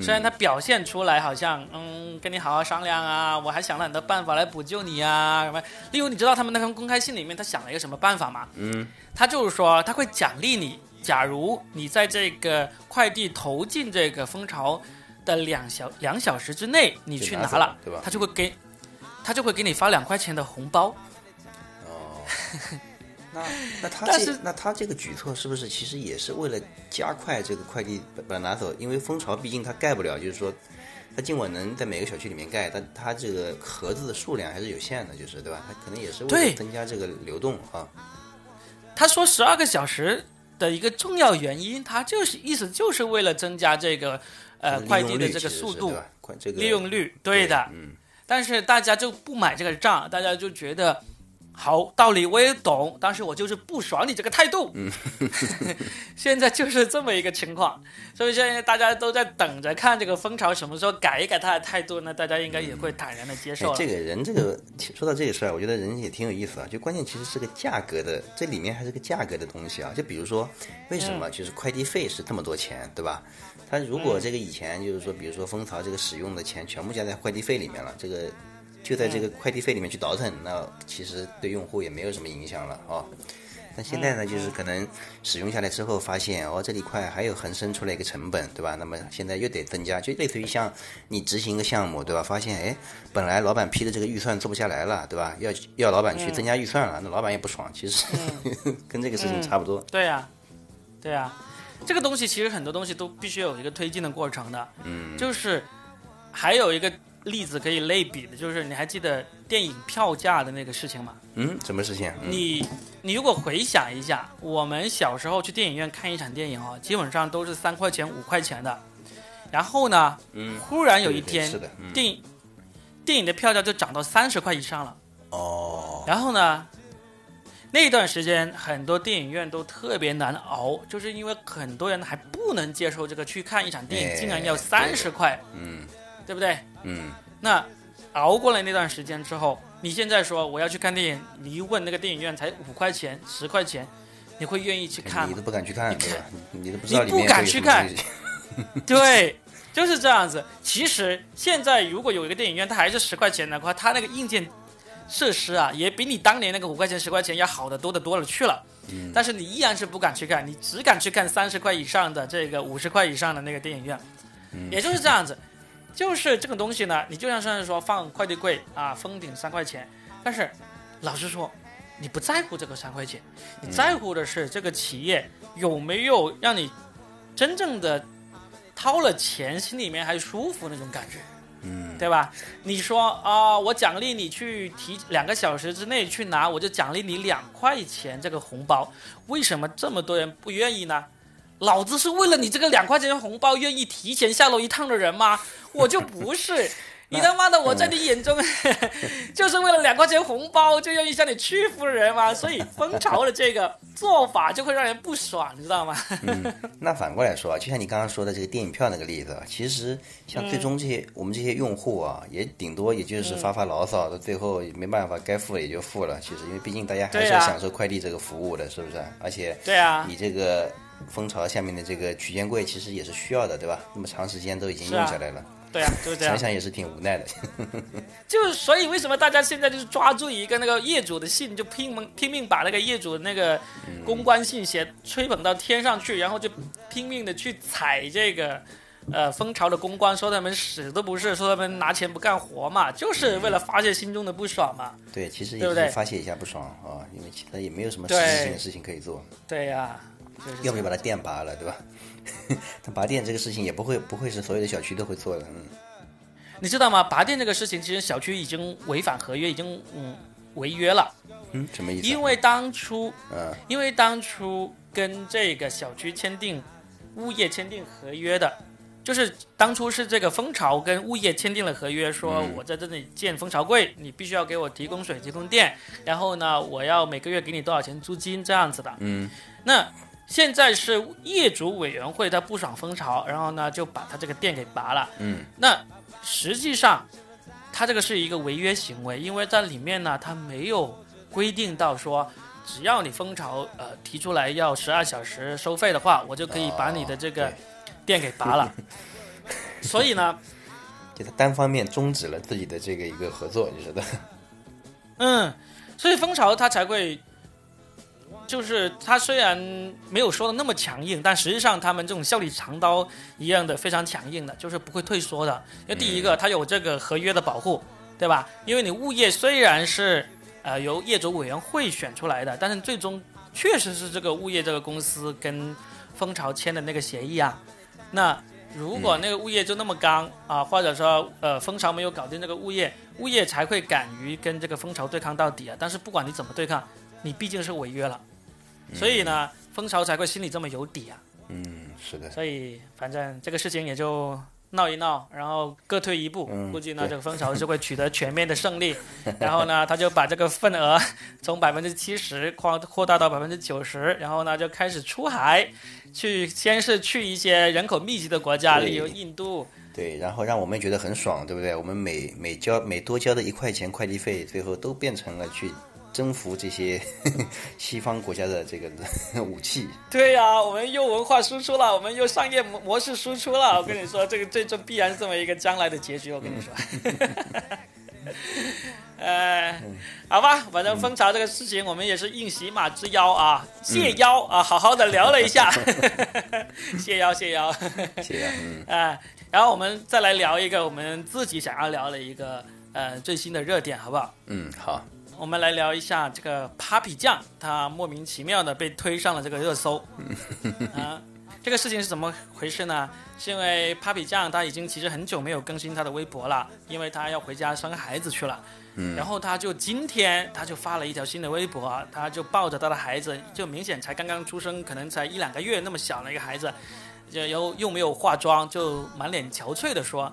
虽然他表现出来好像嗯跟你好好商量啊，我还想了很多办法来补救你啊什么。例如你知道他们那封公开信里面他想了一个什么办法吗？嗯，他就是说他会奖励你，假如你在这个快递投进这个蜂巢的两小两小时之内你去拿了，对吧他就会给他就会给你发两块钱的红包。哦，那那他这那他这个举措是不是其实也是为了加快这个快递把把它拿走？因为蜂巢毕竟它盖不了，就是说。它尽管能在每个小区里面盖，但它这个盒子的数量还是有限的，就是对吧？它可能也是为了增加这个流动啊。他说十二个小时的一个重要原因，他就是意思就是为了增加这个呃快递的这个速度这个利用率，对的。嗯，但是大家就不买这个账，大家就觉得好道理我也懂，但是我就是不爽你这个态度。嗯，现在就是这么一个情况，所以现在大家都在等着看这个蜂巢什么时候改一改他的态度呢？大家应该也会坦然的接受哎，这个人这个说到这个事儿，我觉得人也挺有意思啊。就关键其实是个价格的，这里面还是个价格的东西啊。就比如说，为什嗯么就是快递费是这么多钱，对吧？他如果嗯这个以前就是说，比如说蜂巢这个使用的钱全部加在快递费里面了，这个就在这嗯个快递费里面去倒腾，那其实对用户也没有什么影响了啊。但现在呢，就是可能使用下来之后，发现哦，这里块还有横生出来一个成本，对吧？那么现在又得增加，就类似于像你执行一个项目，对吧？发现哎，本来老板批的这个预算做不下来了，对吧？要要老板去增加预算了，那老板也不爽，其实、跟这个事情差不多。对呀、对呀、这个东西其实很多东西都必须有一个推进的过程的。嗯，就是还有一个例子可以类比的，就是你还记得电影票价的那个事情吗？嗯，什么事情？嗯、你你如果回想一下，我们小时候去电影院看一场电影哦，基本上都是三块钱、五块钱的。然后呢，嗯，忽然有一对对天，是的，嗯，电影电影的票价就涨到三十块以上了。哦，然后呢，那段时间很多电影院都特别难熬，就是因为很多人还不能接受这个去看一场电影哎竟然要三十块，嗯对不对？嗯，那熬过了那段时间之后，你现在说我要去看电影，你一问那个电影院才五块钱、十块钱，你会愿意去看吗你都？不敢去看，你对吧？你你都不知道你不敢去看 对，就是这样子。其实现在如果有一个电影院，它还是十块钱的话，它那个硬件设施啊，也比你当年那个五块钱、十块钱要好的多的多了去了。嗯但是你依然是不敢去看，你只敢去看三十块以上的这个五十块以上的那个电影院，嗯也就是这样子。就是这个东西呢，你就像是说放快递柜啊，封顶三块钱，但是老实说，你不在乎这个三块钱，你在乎的是这个企业有没有让你真正的掏了钱，心里面还舒服那种感觉。嗯，对吧？你说啊、我奖励你去提两个小时之内去拿，我就奖励你两块钱这个红包。为什么这么多人不愿意呢？老子是为了你这个两块钱红包愿意提前下楼一趟的人吗？我就不是。你他妈的，我在你眼中 就是为了两块钱红包就愿意向你屈服的人吗？所以蜂巢的这个做法就会让人不爽，你知道吗？那反过来说啊，就像你刚刚说的这个电影票那个例子啊，其实像最终这些、我们这些用户啊，也顶多也就是发发牢骚，到最后也没办法，该付也就付了。其实因为毕竟大家还是要享受快递这个服务的，是不是？而且对啊，你这个蜂巢下面的这个取件柜其实也是需要的，对吧？那么长时间都已经用下来了，对啊，就是这样想。想也是挺无奈的。就所以为什么大家现在就是抓住一个那个业主的信，就拼命拼命把那个业主的那个公关信写吹捧到天上去，然后就拼命的去踩这个。呃，蜂巢的公关说他们屎都不是，说他们拿钱不干活嘛，就是为了发泄心中的不爽嘛。对，其实也对不对是发泄一下不爽啊，因为其他也没有什么实质性的事情可以做。对呀、要不就把它电拔了，对吧？但拔电这个事情也不会不会是所有的小区都会做的，嗯，你知道吗？拔电这个事情，其实小区已经违反合约，已经嗯违约了，嗯，什么意思啊？因为当初嗯因为当初跟这个小区签订物业签订合约的，就是当初是这个蜂巢跟物业签订了合约，说嗯我在这里建蜂巢柜，你必须要给我提供水、提供电，然后呢，我要每个月给你多少钱租金这样子的。嗯那现在是业主委员会他不爽蜂巢，然后呢就把他这个店给拔了。嗯那实际上，他这个是一个违约行为，因为在里面呢，他没有规定到说，只要你蜂巢呃提出来要十二小时收费的话，我就可以把你的这个店给拔了。所以呢，就他单方面终止了自己的这个一个合作，你知道？嗯，所以蜂巢他才会，就是他虽然没有说的那么强硬，但实际上他们这种笑里藏刀一样的非常强硬的，就是不会退缩的。因为第一个，它有这个合约的保护，对吧？因为你物业虽然是呃由业主委员会选出来的，但是最终确实是这个物业这个公司跟蜂巢签的那个协议啊。那如果那个物业就那么刚啊，或者说呃蜂巢没有搞定这个物业，物业才会敢于跟这个蜂巢对抗到底啊。但是不管你怎么对抗，你毕竟是违约了，所以呢，蜂巢才会心里这么有底啊。嗯，是的，所以反正这个事情也就闹一闹，然后各退一步，嗯估计呢这个蜂巢就会取得全面的胜利。然后呢，他就把这个份额 从百分之七十扩扩大到百分之九十，然后呢就开始出海，去先是去一些人口密集的国家，例如印度。对，然后让我们觉得很爽，对不对？我们每每交每多交的一块钱快递费，最后都变成了去征服这些 西方国家的这个武器。对呀、我们又文化输出了，我们又商业模模式输出了。我跟你说，这个这这必然是这么一个将来的结局。我跟你说，呃，好吧，反正蜂巢这个事情，我们也是应喜马之邀啊，谢邀啊，好好的聊了一下，谢 邀谢邀。谢谢啊，嗯，啊，然后我们再来聊一个我们自己想要聊的一个呃最新的热点，好不好？嗯，好，我们来聊一下这个 Papi 酱，他莫名其妙的被推上了这个热搜。啊，这个事情是怎么回事呢？是因为 Papi 酱他已经其实很久没有更新他的微博了，因为他要回家生孩子去了。嗯然后他就今天他就发了一条新的微博啊，他就抱着他的孩子，就明显才刚刚出生，可能才一两个月那么小的一个孩子，就又又没有化妆，就满脸憔悴的说。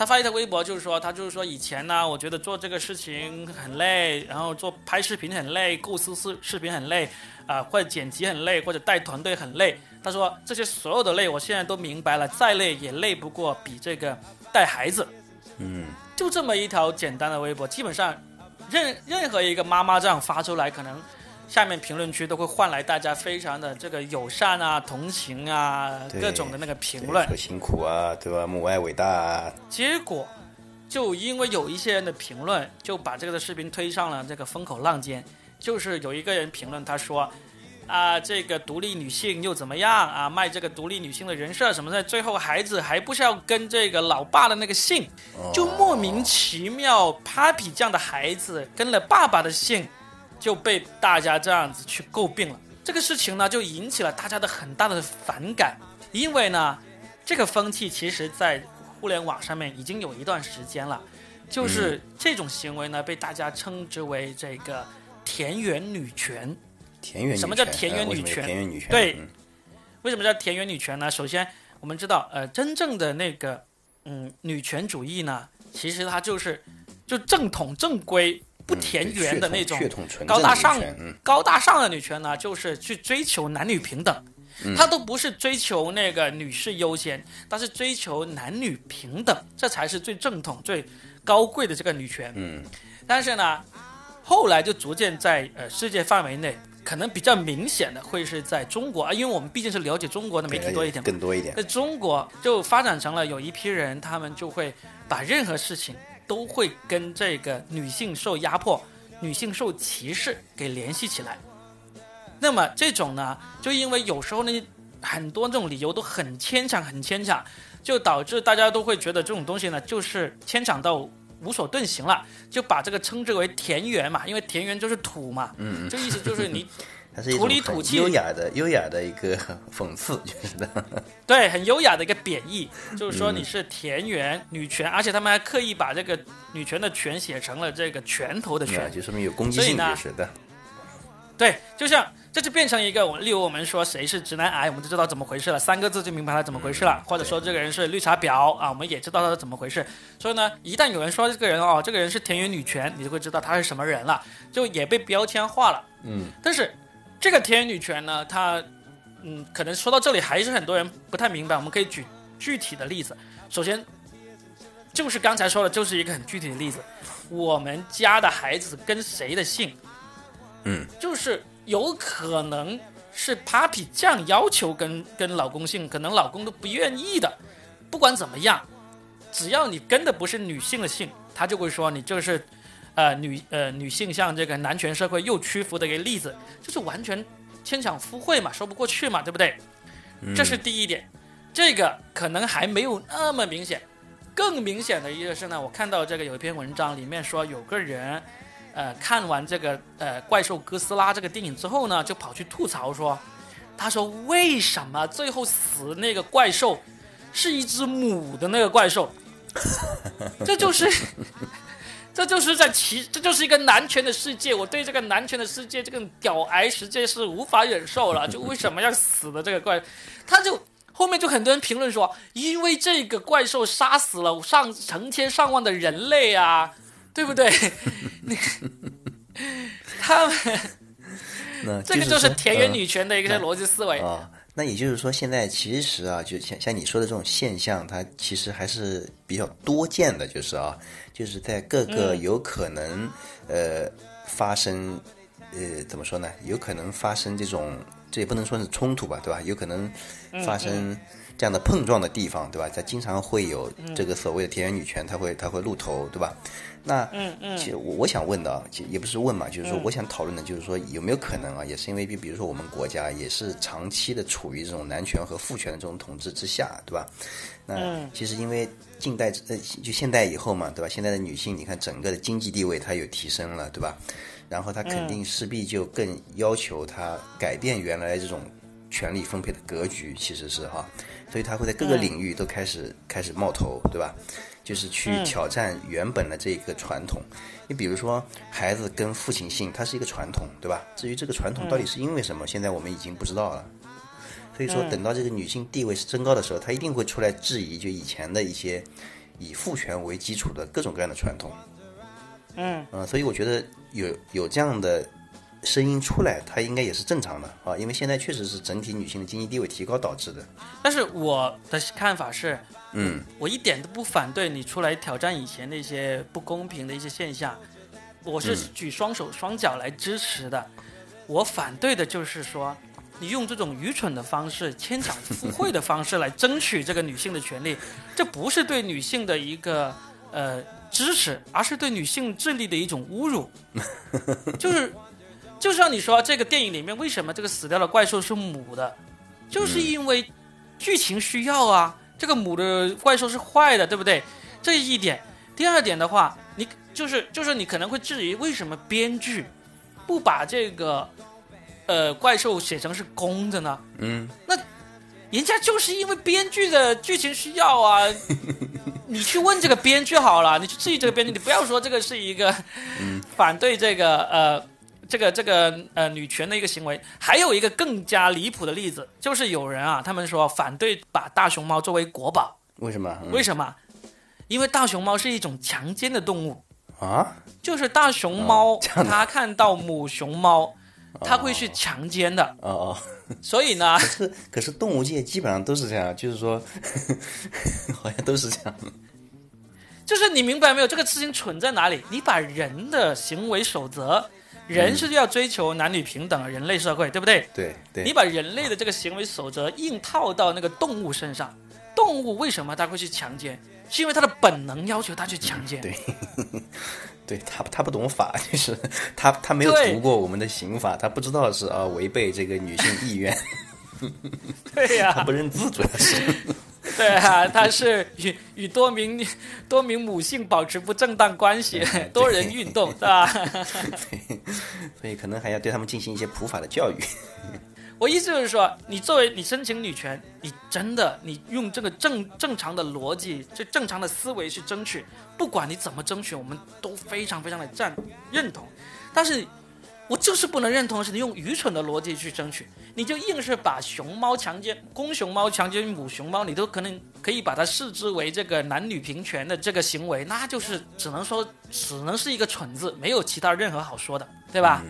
他发一条微博，就是说，他就是说，以前呢，我觉得做这个事情很累，然后做拍视频很累，构思视视频很累，啊、或者剪辑很累，或者带团队很累。他说这些所有的累，我现在都明白了，再累也累不过比这个带孩子。嗯，就这么一条简单的微博，基本上任任何一个妈妈这样发出来，可能下面评论区都会换来大家非常的这个友善啊、同情啊各种的那个评论。辛苦啊，对吧？母爱伟大，结果就因为有一些人的评论，就把这个的视频推上了这个风口浪尖。就是有一个人评论他说。啊，这个独立女性又怎么样啊？卖这个独立女性的人设什么的，最后孩子还不是要跟这个老爸的那个姓，就莫名其妙，Papi 这样的孩子跟了爸爸的姓，就被大家这样子去诟病了。这个事情呢，就引起了大家的很大的反感，因为呢，这个风气其实在互联网上面已经有一段时间了，就是这种行为呢，被大家称之为这个田园女权。田园女权什么叫田园女权田园女权，对嗯为什么叫田园女权呢？首先，我们知道，呃，真正的那个，嗯，女权主义呢，其实它就是就正统正规、不田园的那种高大上高大上的女权呢，就是去追求男女平等。嗯她都不是追求那个女士优先，她是追求男女平等，这才是最正统、最高贵的这个女权。嗯，但是呢，后来就逐渐在呃世界范围内，可能比较明显的会是在中国啊，因为我们毕竟是了解中国的媒体多一点嘛。更多一点，在中国就发展成了有一批人，他们就会把任何事情都会跟这个女性受压迫、女性受歧视给联系起来。那么这种呢，就因为有时候呢，很多这种理由都很牵强，很牵强，就导致大家都会觉得这种东西呢，就是牵强到无所遁形了，就把这个称之为田园嘛，因为田园就是土嘛，嗯就意思就是你它是一土种很里土气优雅的优雅的一个 讽刺，就是的，对，很优雅的一个贬义，就是说你是田园女权，而且他们还刻意把这个女权的权写成了这个拳头的啊拳。就说明有攻击性，就是的，对，就像这就变成一个，我例如我们说谁是直男癌，我们就知道怎么回事了，三个字就明白他怎么回事了。或者说这个人是绿茶婊啊，我们也知道他是怎么回事。所以呢，一旦有人说这个人哦，这个人是田园女权，你就会知道他是什么人了，就也被标签化了。嗯，但是这个天女权呢，它嗯，可能说到这里还是很多人不太明白。我们可以举具体的例子。首先，就是刚才说的，就是一个很具体的例子。我们家的孩子跟谁的姓？嗯，就是有可能是 Papi 酱要求跟跟老公姓，可能老公都不愿意的。不管怎么样，只要你跟的不是女性的姓，他就会说你这是呃女呃女性向这个男权社会又屈服的一个例子，就是完全牵强附会嘛，说不过去嘛，对不对？这是第一点，这个可能还没有那么明显。更明显的一个是呢，我看到这个有一篇文章里面说，有个人，呃，看完这个呃怪兽哥斯拉这个电影之后呢，就跑去吐槽说，他说为什么最后死那个怪兽是一只母的那个怪兽？这就是这就是在歧，这就是一个男权的世界。我对这个男权的世界，这个屌癌世界是无法忍受了。就为什么要死的这个怪，他就后面就很多人评论说，因为这个怪兽杀死了上成千上万的人类啊，对不对？他们，这个就是田园女权的一个逻辑思维啊。那也就是说，现在其实啊，就像像你说的这种现象，它其实还是比较多见的，就是啊，就是在各个有可能呃发生呃怎么说呢？有可能发生这种，这也不能说是冲突吧，对吧？有可能发生这样的碰撞的地方，对吧？它经常会有这个所谓的田园女权，它会它会露头，对吧？那嗯嗯，其实我我想问的啊，其实也不是问嘛，就是说我想讨论的，就是说有没有可能啊，也是因为比比如说我们国家也是长期的处于这种男权和父权的这种统治之下，对吧？那其实因为近代呃就现代以后嘛，对吧？现在的女性你看整个的经济地位它有提升了，对吧？然后她肯定势必就更要求她改变原来这种权力分配的格局，其实是哈，所以他会在各个领域都开始开始冒头，对吧？就是去挑战原本的这个传统，你比如说孩子跟父亲姓，它是一个传统，对吧？至于这个传统到底是因为什么，现在我们已经不知道了。所以说，等到这个女性地位是增高的时候，她一定会出来质疑，就以前的一些以父权为基础的各种各样的传统。嗯，呃，所以我觉得有有这样的声音出来，它应该也是正常的啊，因为现在确实是整体女性的经济地位提高导致的。但是我的看法是。嗯，我一点都不反对你出来挑战以前那些不公平的一些现象，我是举双手双脚来支持的。我反对的就是说，你用这种愚蠢的方式、牵强附会的方式来争取这个女性的权利，这不是对女性的一个呃支持，而是对女性智力的一种侮辱。就是，就像你说这个电影里面为什么这个死掉的怪兽是母的，就是因为剧情需要啊。这个母的怪兽是坏的，对不对？这一点。第二点的话，你就是就是你可能会质疑，为什么编剧不把这个呃怪兽写成是公的呢？嗯，那人家就是因为编剧的剧情需要啊。你去问这个编剧好了，你去质疑这个编剧，你不要说这个是一个反对这个呃。这个这个呃女权的一个行为，还有一个更加离谱的例子，就是有人啊，他们说反对把大熊猫作为国宝，为什么？为什么？因为大熊猫是一种强奸的动物啊，就是大熊猫它看到母熊猫，它会去强奸的。哦哦，所以呢，可是可是动物界基本上都是这样，就是说，好像都是这样。就是你明白没有？这个事情蠢在哪里？你把人的行为守则。人是要追求男女平等的人类社会，对不对？对对。你把人类的这个行为守则硬套到那个动物身上，动物为什么它会去强奸？是因为它的本能要求它去强奸。对，对他他不懂法，就是 他他没有读过我们的刑法，他不知道是啊违背这个女性意愿。对呀。他不认字，主要是。对啊，他是与与多名多名母性保持不正当关系，多人运动，是吧？所以可能还要对他们进行一些普法的教育。我意思就是说，你作为你申请女权，你真的你用这个正正常的逻辑，这正常的思维去争取，不管你怎么争取，我们都非常非常的赞认同。但是。我就是不能认同是你用愚蠢的逻辑去争取，你就硬是把熊猫强奸公熊猫强奸母熊猫，你都可能可以把它视之为这个男女平权的这个行为，那就是只能说只能是一个蠢字，没有其他任何好说的，对吧？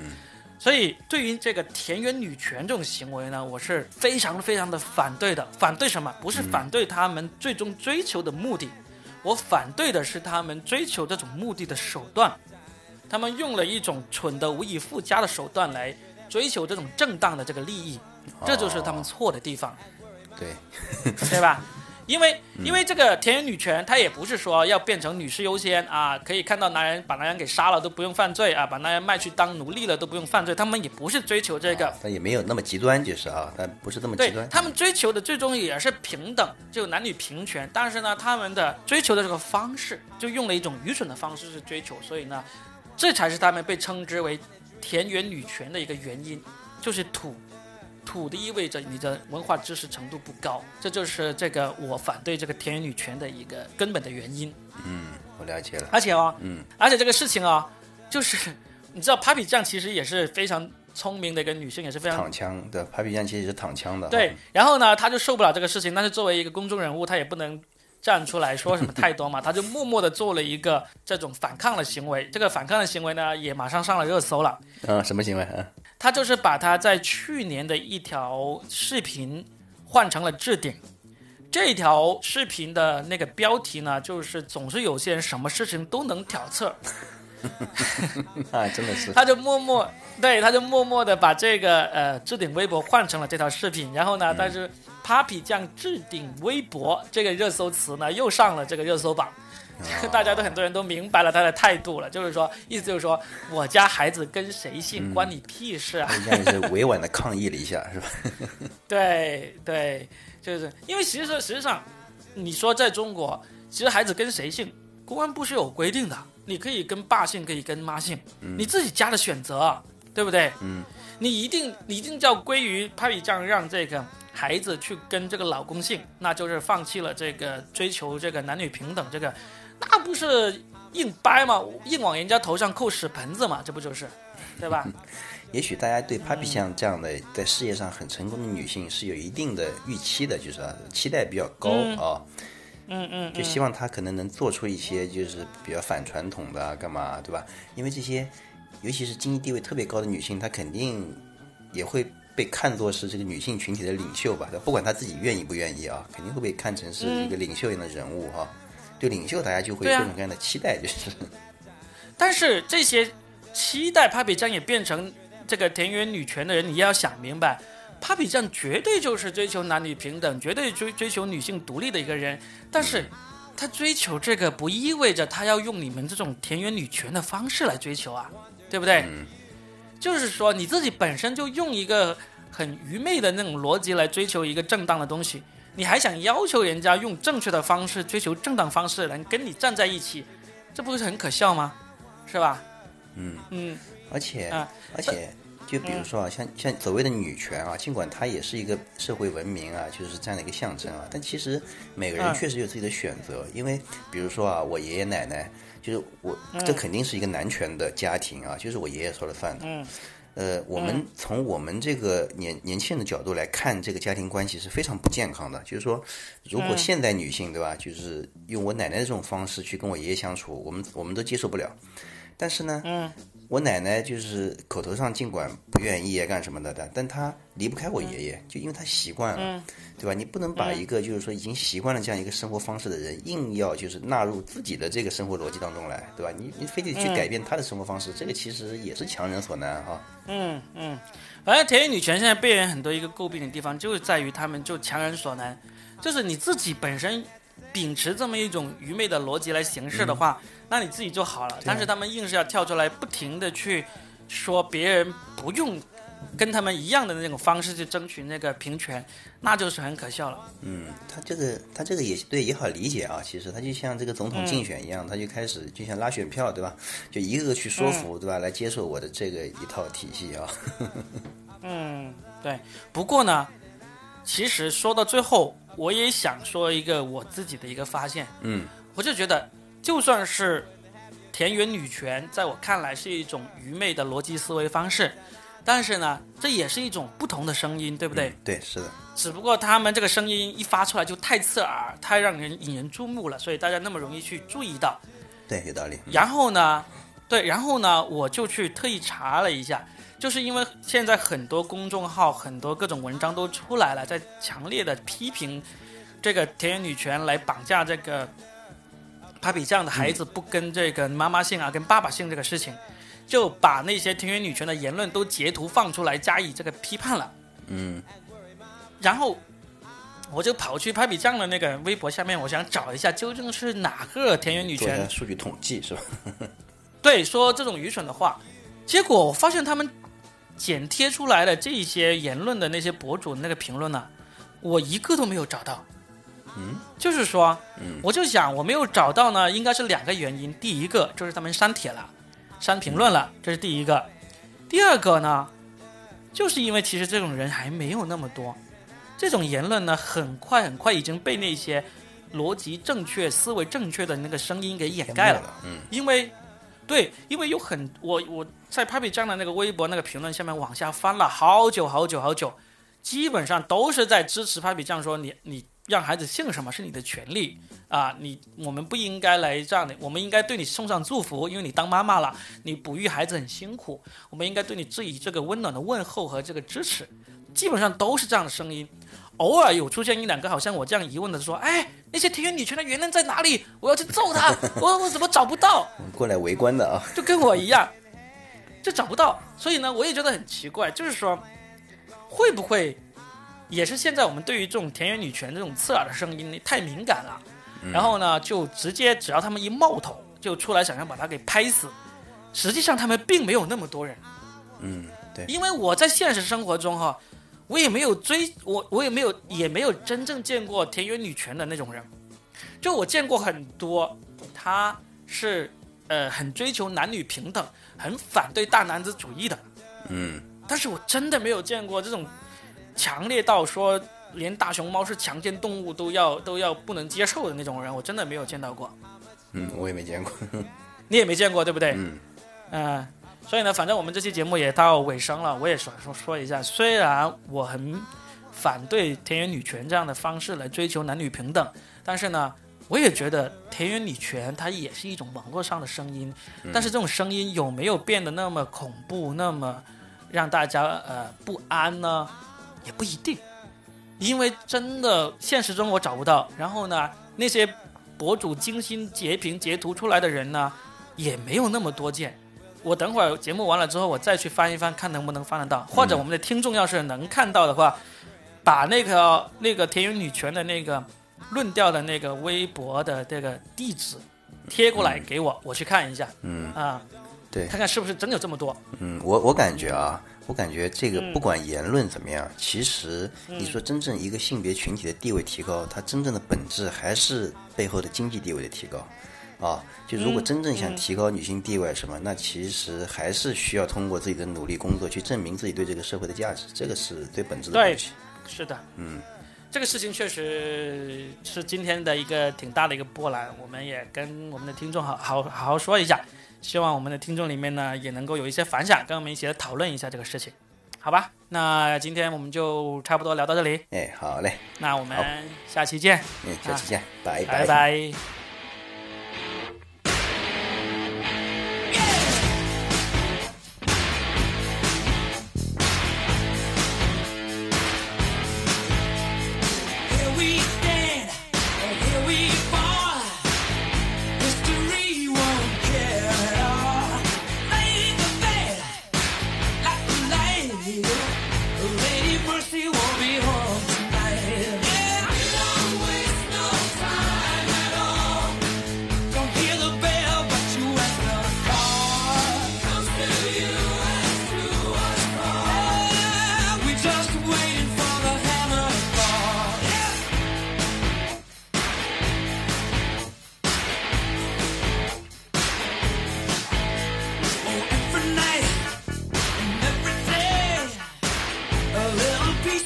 所以对于这个田园女权这种行为呢，我是非常非常的反对的。反对什么？不是反对他们最终追求的目的，我反对的是他们追求这种目的的手段。他们用了一种蠢的无以复加的手段来追求这种正当的这个利益，这就是他们错的地方，对，对吧？因为因为这个田园女权，它也不是说要变成女士优先啊，可以看到男人把男人给杀了都不用犯罪啊，把男人卖去当奴隶了都不用犯罪，他们也不是追求这个，但也没有那么极端，就是啊，但不是这么极端。他们追求的最终也是平等，就男女平权，但是呢，他们的追求的这个方式就用了一种愚蠢的方式去追求，所以呢。这才是他们被称之为田园女权的一个原因，就是土，土的意味着你的文化知识程度不高，这就是这个我反对这个田园女权的一个根本的原因。嗯，我了解了。而且哦，嗯，而且这个事情啊、就是 你知道，Papi 酱其实也是非常聪明的一个女性，也是非常躺枪的 Papi 酱其实是躺枪的。对，，然后呢，她就受不了这个事情，但是作为一个公众人物，她也不能站出来说什么太多嘛，他就默默的做了一个这种反抗的行为。这个反抗的行为呢，也马上上了热搜了。嗯，什么行为？嗯，他就是把他在去年的一条视频换成了置顶。这条视频的那个标题呢，就是总是有些人什么事情都能挑刺，啊，真的是。他就默默对，他就默默的把这个呃置顶微博换成了这条视频，然后呢，但是 Papi 酱置顶微博这个热搜词呢又上了这个热搜榜。大家都很多人都明白了他的态度了，就是说，意思就是说，我家孩子跟谁姓关你屁事啊酱也是委婉的抗议了一下，是吧？对对，就是因为其实实际上，你说在中国，其实孩子跟谁姓，公安部是有规定的，你可以跟爸姓，可以跟妈姓，你自己家的选择，对不对？嗯，你一定你一定叫归于 Papi 酱让这个孩子去跟这个老公姓，那就是放弃了这个追求这个男女平等，这个那不是硬掰吗？硬往人家头上扣屎盆子嘛，这不就是，对吧？也许大家对 Papi 酱这样的在事业上很成功的女性是有一定的预期的，就是啊，期待比较高啊。嗯嗯嗯，就希望她可能能做出一些就是比较反传统的啊，干嘛对吧？因为这些，尤其是经济地位特别高的女性，她肯定也会被看作是这个女性群体的领袖吧？不管她自己愿意不愿意啊，肯定会被看成是一个领袖一样的人物哈、对领袖，大家就会各种各样的期待，就是但是这些期待 Papi 酱也变成这个田园女权的人，你要想明白，Papi 酱绝对就是追求男女平等，绝对追追求女性独立的一个人。但是，他追求这个不意味着他要用你们这种田园女权的方式来追求啊，对不对？就是说你自己本身就用一个很愚昧的那种逻辑来追求一个正当的东西，你还想要求人家用正确的方式追求正当方式来跟你站在一起，这不是很可笑吗？是吧？嗯嗯而且、啊而且，就比如说啊，像像所谓的女权啊，尽管它也是一个社会文明啊，就是这样的一个象征啊，但其实每个人嗯确实有自己的选择。因为比如说啊，我爷爷奶奶，就是我，这肯定是一个男权的家庭啊，就是我爷爷说了算的。嗯呃，我们从我们这个年年轻人的角度来看，这个家庭关系是非常不健康的。就是说，如果现代女性对吧，就是用我奶奶的这种方式去跟我爷爷相处，我们我们都接受不了。但是呢，嗯，我奶奶就是口头上尽管不愿意啊干什么的，但但她离不开我爷爷，就因为她习惯了，对吧？你不能把一个就是说已经习惯了这样一个生活方式的人，硬要就是纳入自己的这个生活逻辑当中来，对吧？你你非得去改变他的生活方式，这个其实也是强人所难哈。嗯嗯，反正田园女权现在被人很多一个诟病的地方，就是在于他们就强人所难，就是你自己本身秉持这么一种愚昧的逻辑来行事的话，那你自己就好了。但是他们硬是要跳出来，不停的去说别人不用跟他们一样的那种方式去争取那个平权，那就是很可笑了。嗯，他这个他这个也对也好理解啊。其实他就像这个总统竞选一样，他就开始就像拉选票，对吧？就一个个去说服，对吧？来接受我的这个一套体系啊。嗯，对。不过呢，其实说到最后，我也想说一个我自己的一个发现。嗯，我就觉得，就算是田园女权，在我看来是一种愚昧的逻辑思维方式，但是呢，这也是一种不同的声音，对不对？对，是的，只不过他们这个声音一发出来就太刺耳，太让人引人注目了，所以大家那么容易去注意到。对，有道理。然后呢，对，然后呢，我就去特意查了一下，就是因为现在很多公众号、很多各种文章都出来了，在强烈的批评这个田园女权来绑架这个 Papi 酱的孩子不跟这个妈妈姓啊，跟爸爸姓这个事情，就把那些田园女权的言论都截图放出来加以这个批判了。嗯然后我就跑去 Papi 酱的那个微博下面，我想找一下究竟是哪个田园女权数据统计是吧？对，说这种愚蠢的话，结果我发现他们剪贴出来的这些言论的那些博主那个评论呢，我一个都没有找到。嗯，就是说，嗯我就想我没有找到呢，应该是两个原因。第一个就是他们删帖了，删评论了，这是第一个。第二个呢，就是因为其实这种人还没有那么多，这种言论呢，很快很快已经被那些逻辑正确、思维正确的那个声音给掩盖了。嗯，因为，对，因为有很我我在 Papi 酱的那个微博那个评论下面往下翻了好久好久好久，基本上都是在支持 Papi 酱说你你让孩子姓什么是你的权利啊，你我们不应该来这样的，我们应该对你送上祝福，因为你当妈妈了，你哺育孩子很辛苦，我们应该对你致以这个温暖的问候和这个支持，基本上都是这样的声音。偶尔有出现一两个好像我这样疑问的说，哎，那些田园女权的言论在哪里？我要去揍他，我我怎么找不到？过来围观的啊，就跟我一样，就找不到。所以呢，我也觉得很奇怪，就是说，会不会也是现在我们对于这种田园女权这种刺耳的声音太敏感了？然后呢，就直接只要他们一冒头，就出来想要把他给拍死。实际上他们并没有那么多人，嗯，对，因为我在现实生活中哈，我也没有追我，我也没有也没有真正见过田园女权的那种人。就我见过很多，他是呃很追求男女平等，很反对大男子主义的，嗯，但是我真的没有见过这种强烈到说连大熊猫是强奸动物都要都要不能接受的那种人，我真的没有见到过。嗯，我也没见过，你也没见过，对不对？嗯，嗯、所以呢，反正我们这期节目也到尾声了，我也想说说一下，虽然我很反对田园女权这样的方式来追求男女平等，但是呢，我也觉得田园女权它也是一种网络上的声音，但是这种声音有没有变得那么恐怖，那么让大家呃不安呢？也不一定，因为真的现实中我找不到，然后呢，那些博主精心截屏截图出来的人呢，也没有那么多见。我等会儿节目完了之后，我再去翻一翻，看能不能翻得到。或者我们的听众要是能看到的话，把那个那个田园女权的那个论调的那个微博的这个地址贴过来给我，我去看一下。嗯，啊，对，看看是不是真有这么多。嗯，我我感觉啊，我感觉这个嗯。不管言论怎么样，其实你说真正一个性别群体的地位提高，它真正的本质还是背后的经济地位的提高。啊，就如果真正想提高女性地位什么，那其实还是需要通过自己的努力工作去证明自己对这个社会的价值，这个是最本质的对东西。是的，嗯，这个事情确实是今天的一个挺大的一个波澜，我们也跟我们的听众好好好好说一下，希望我们的听众里面呢也能够有一些反响，跟我们一起来讨论一下这个事情，好吧？那今天我们就差不多聊到这里，哎，好嘞，那我们下期见，嗯，下期见，拜。拜拜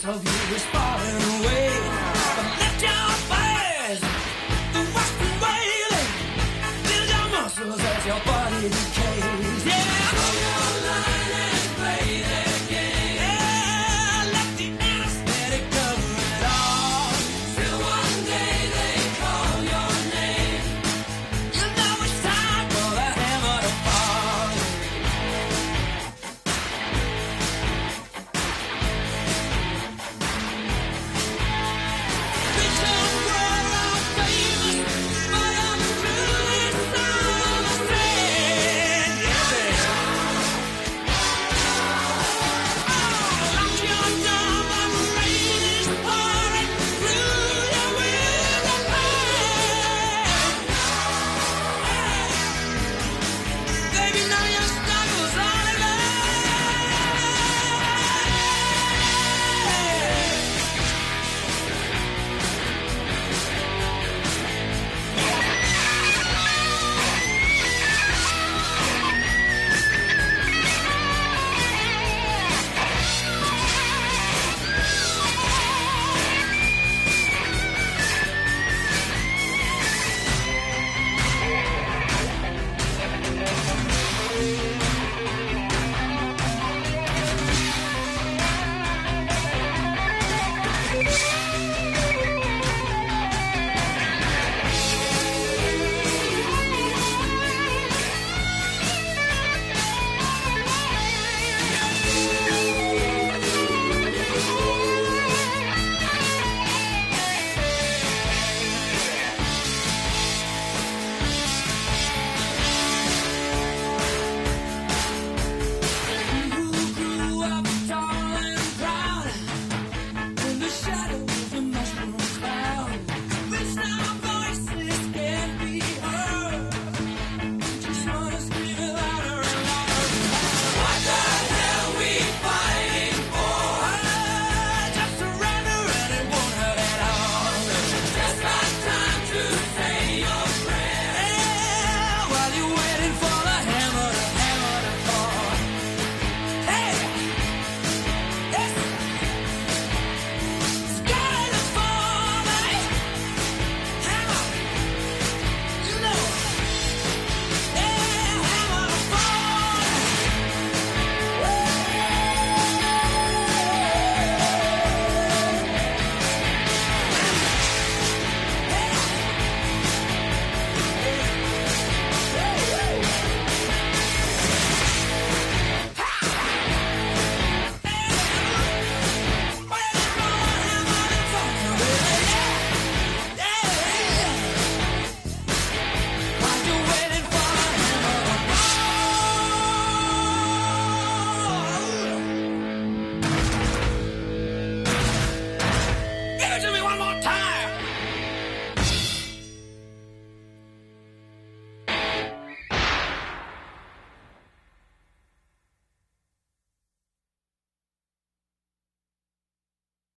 of you respond.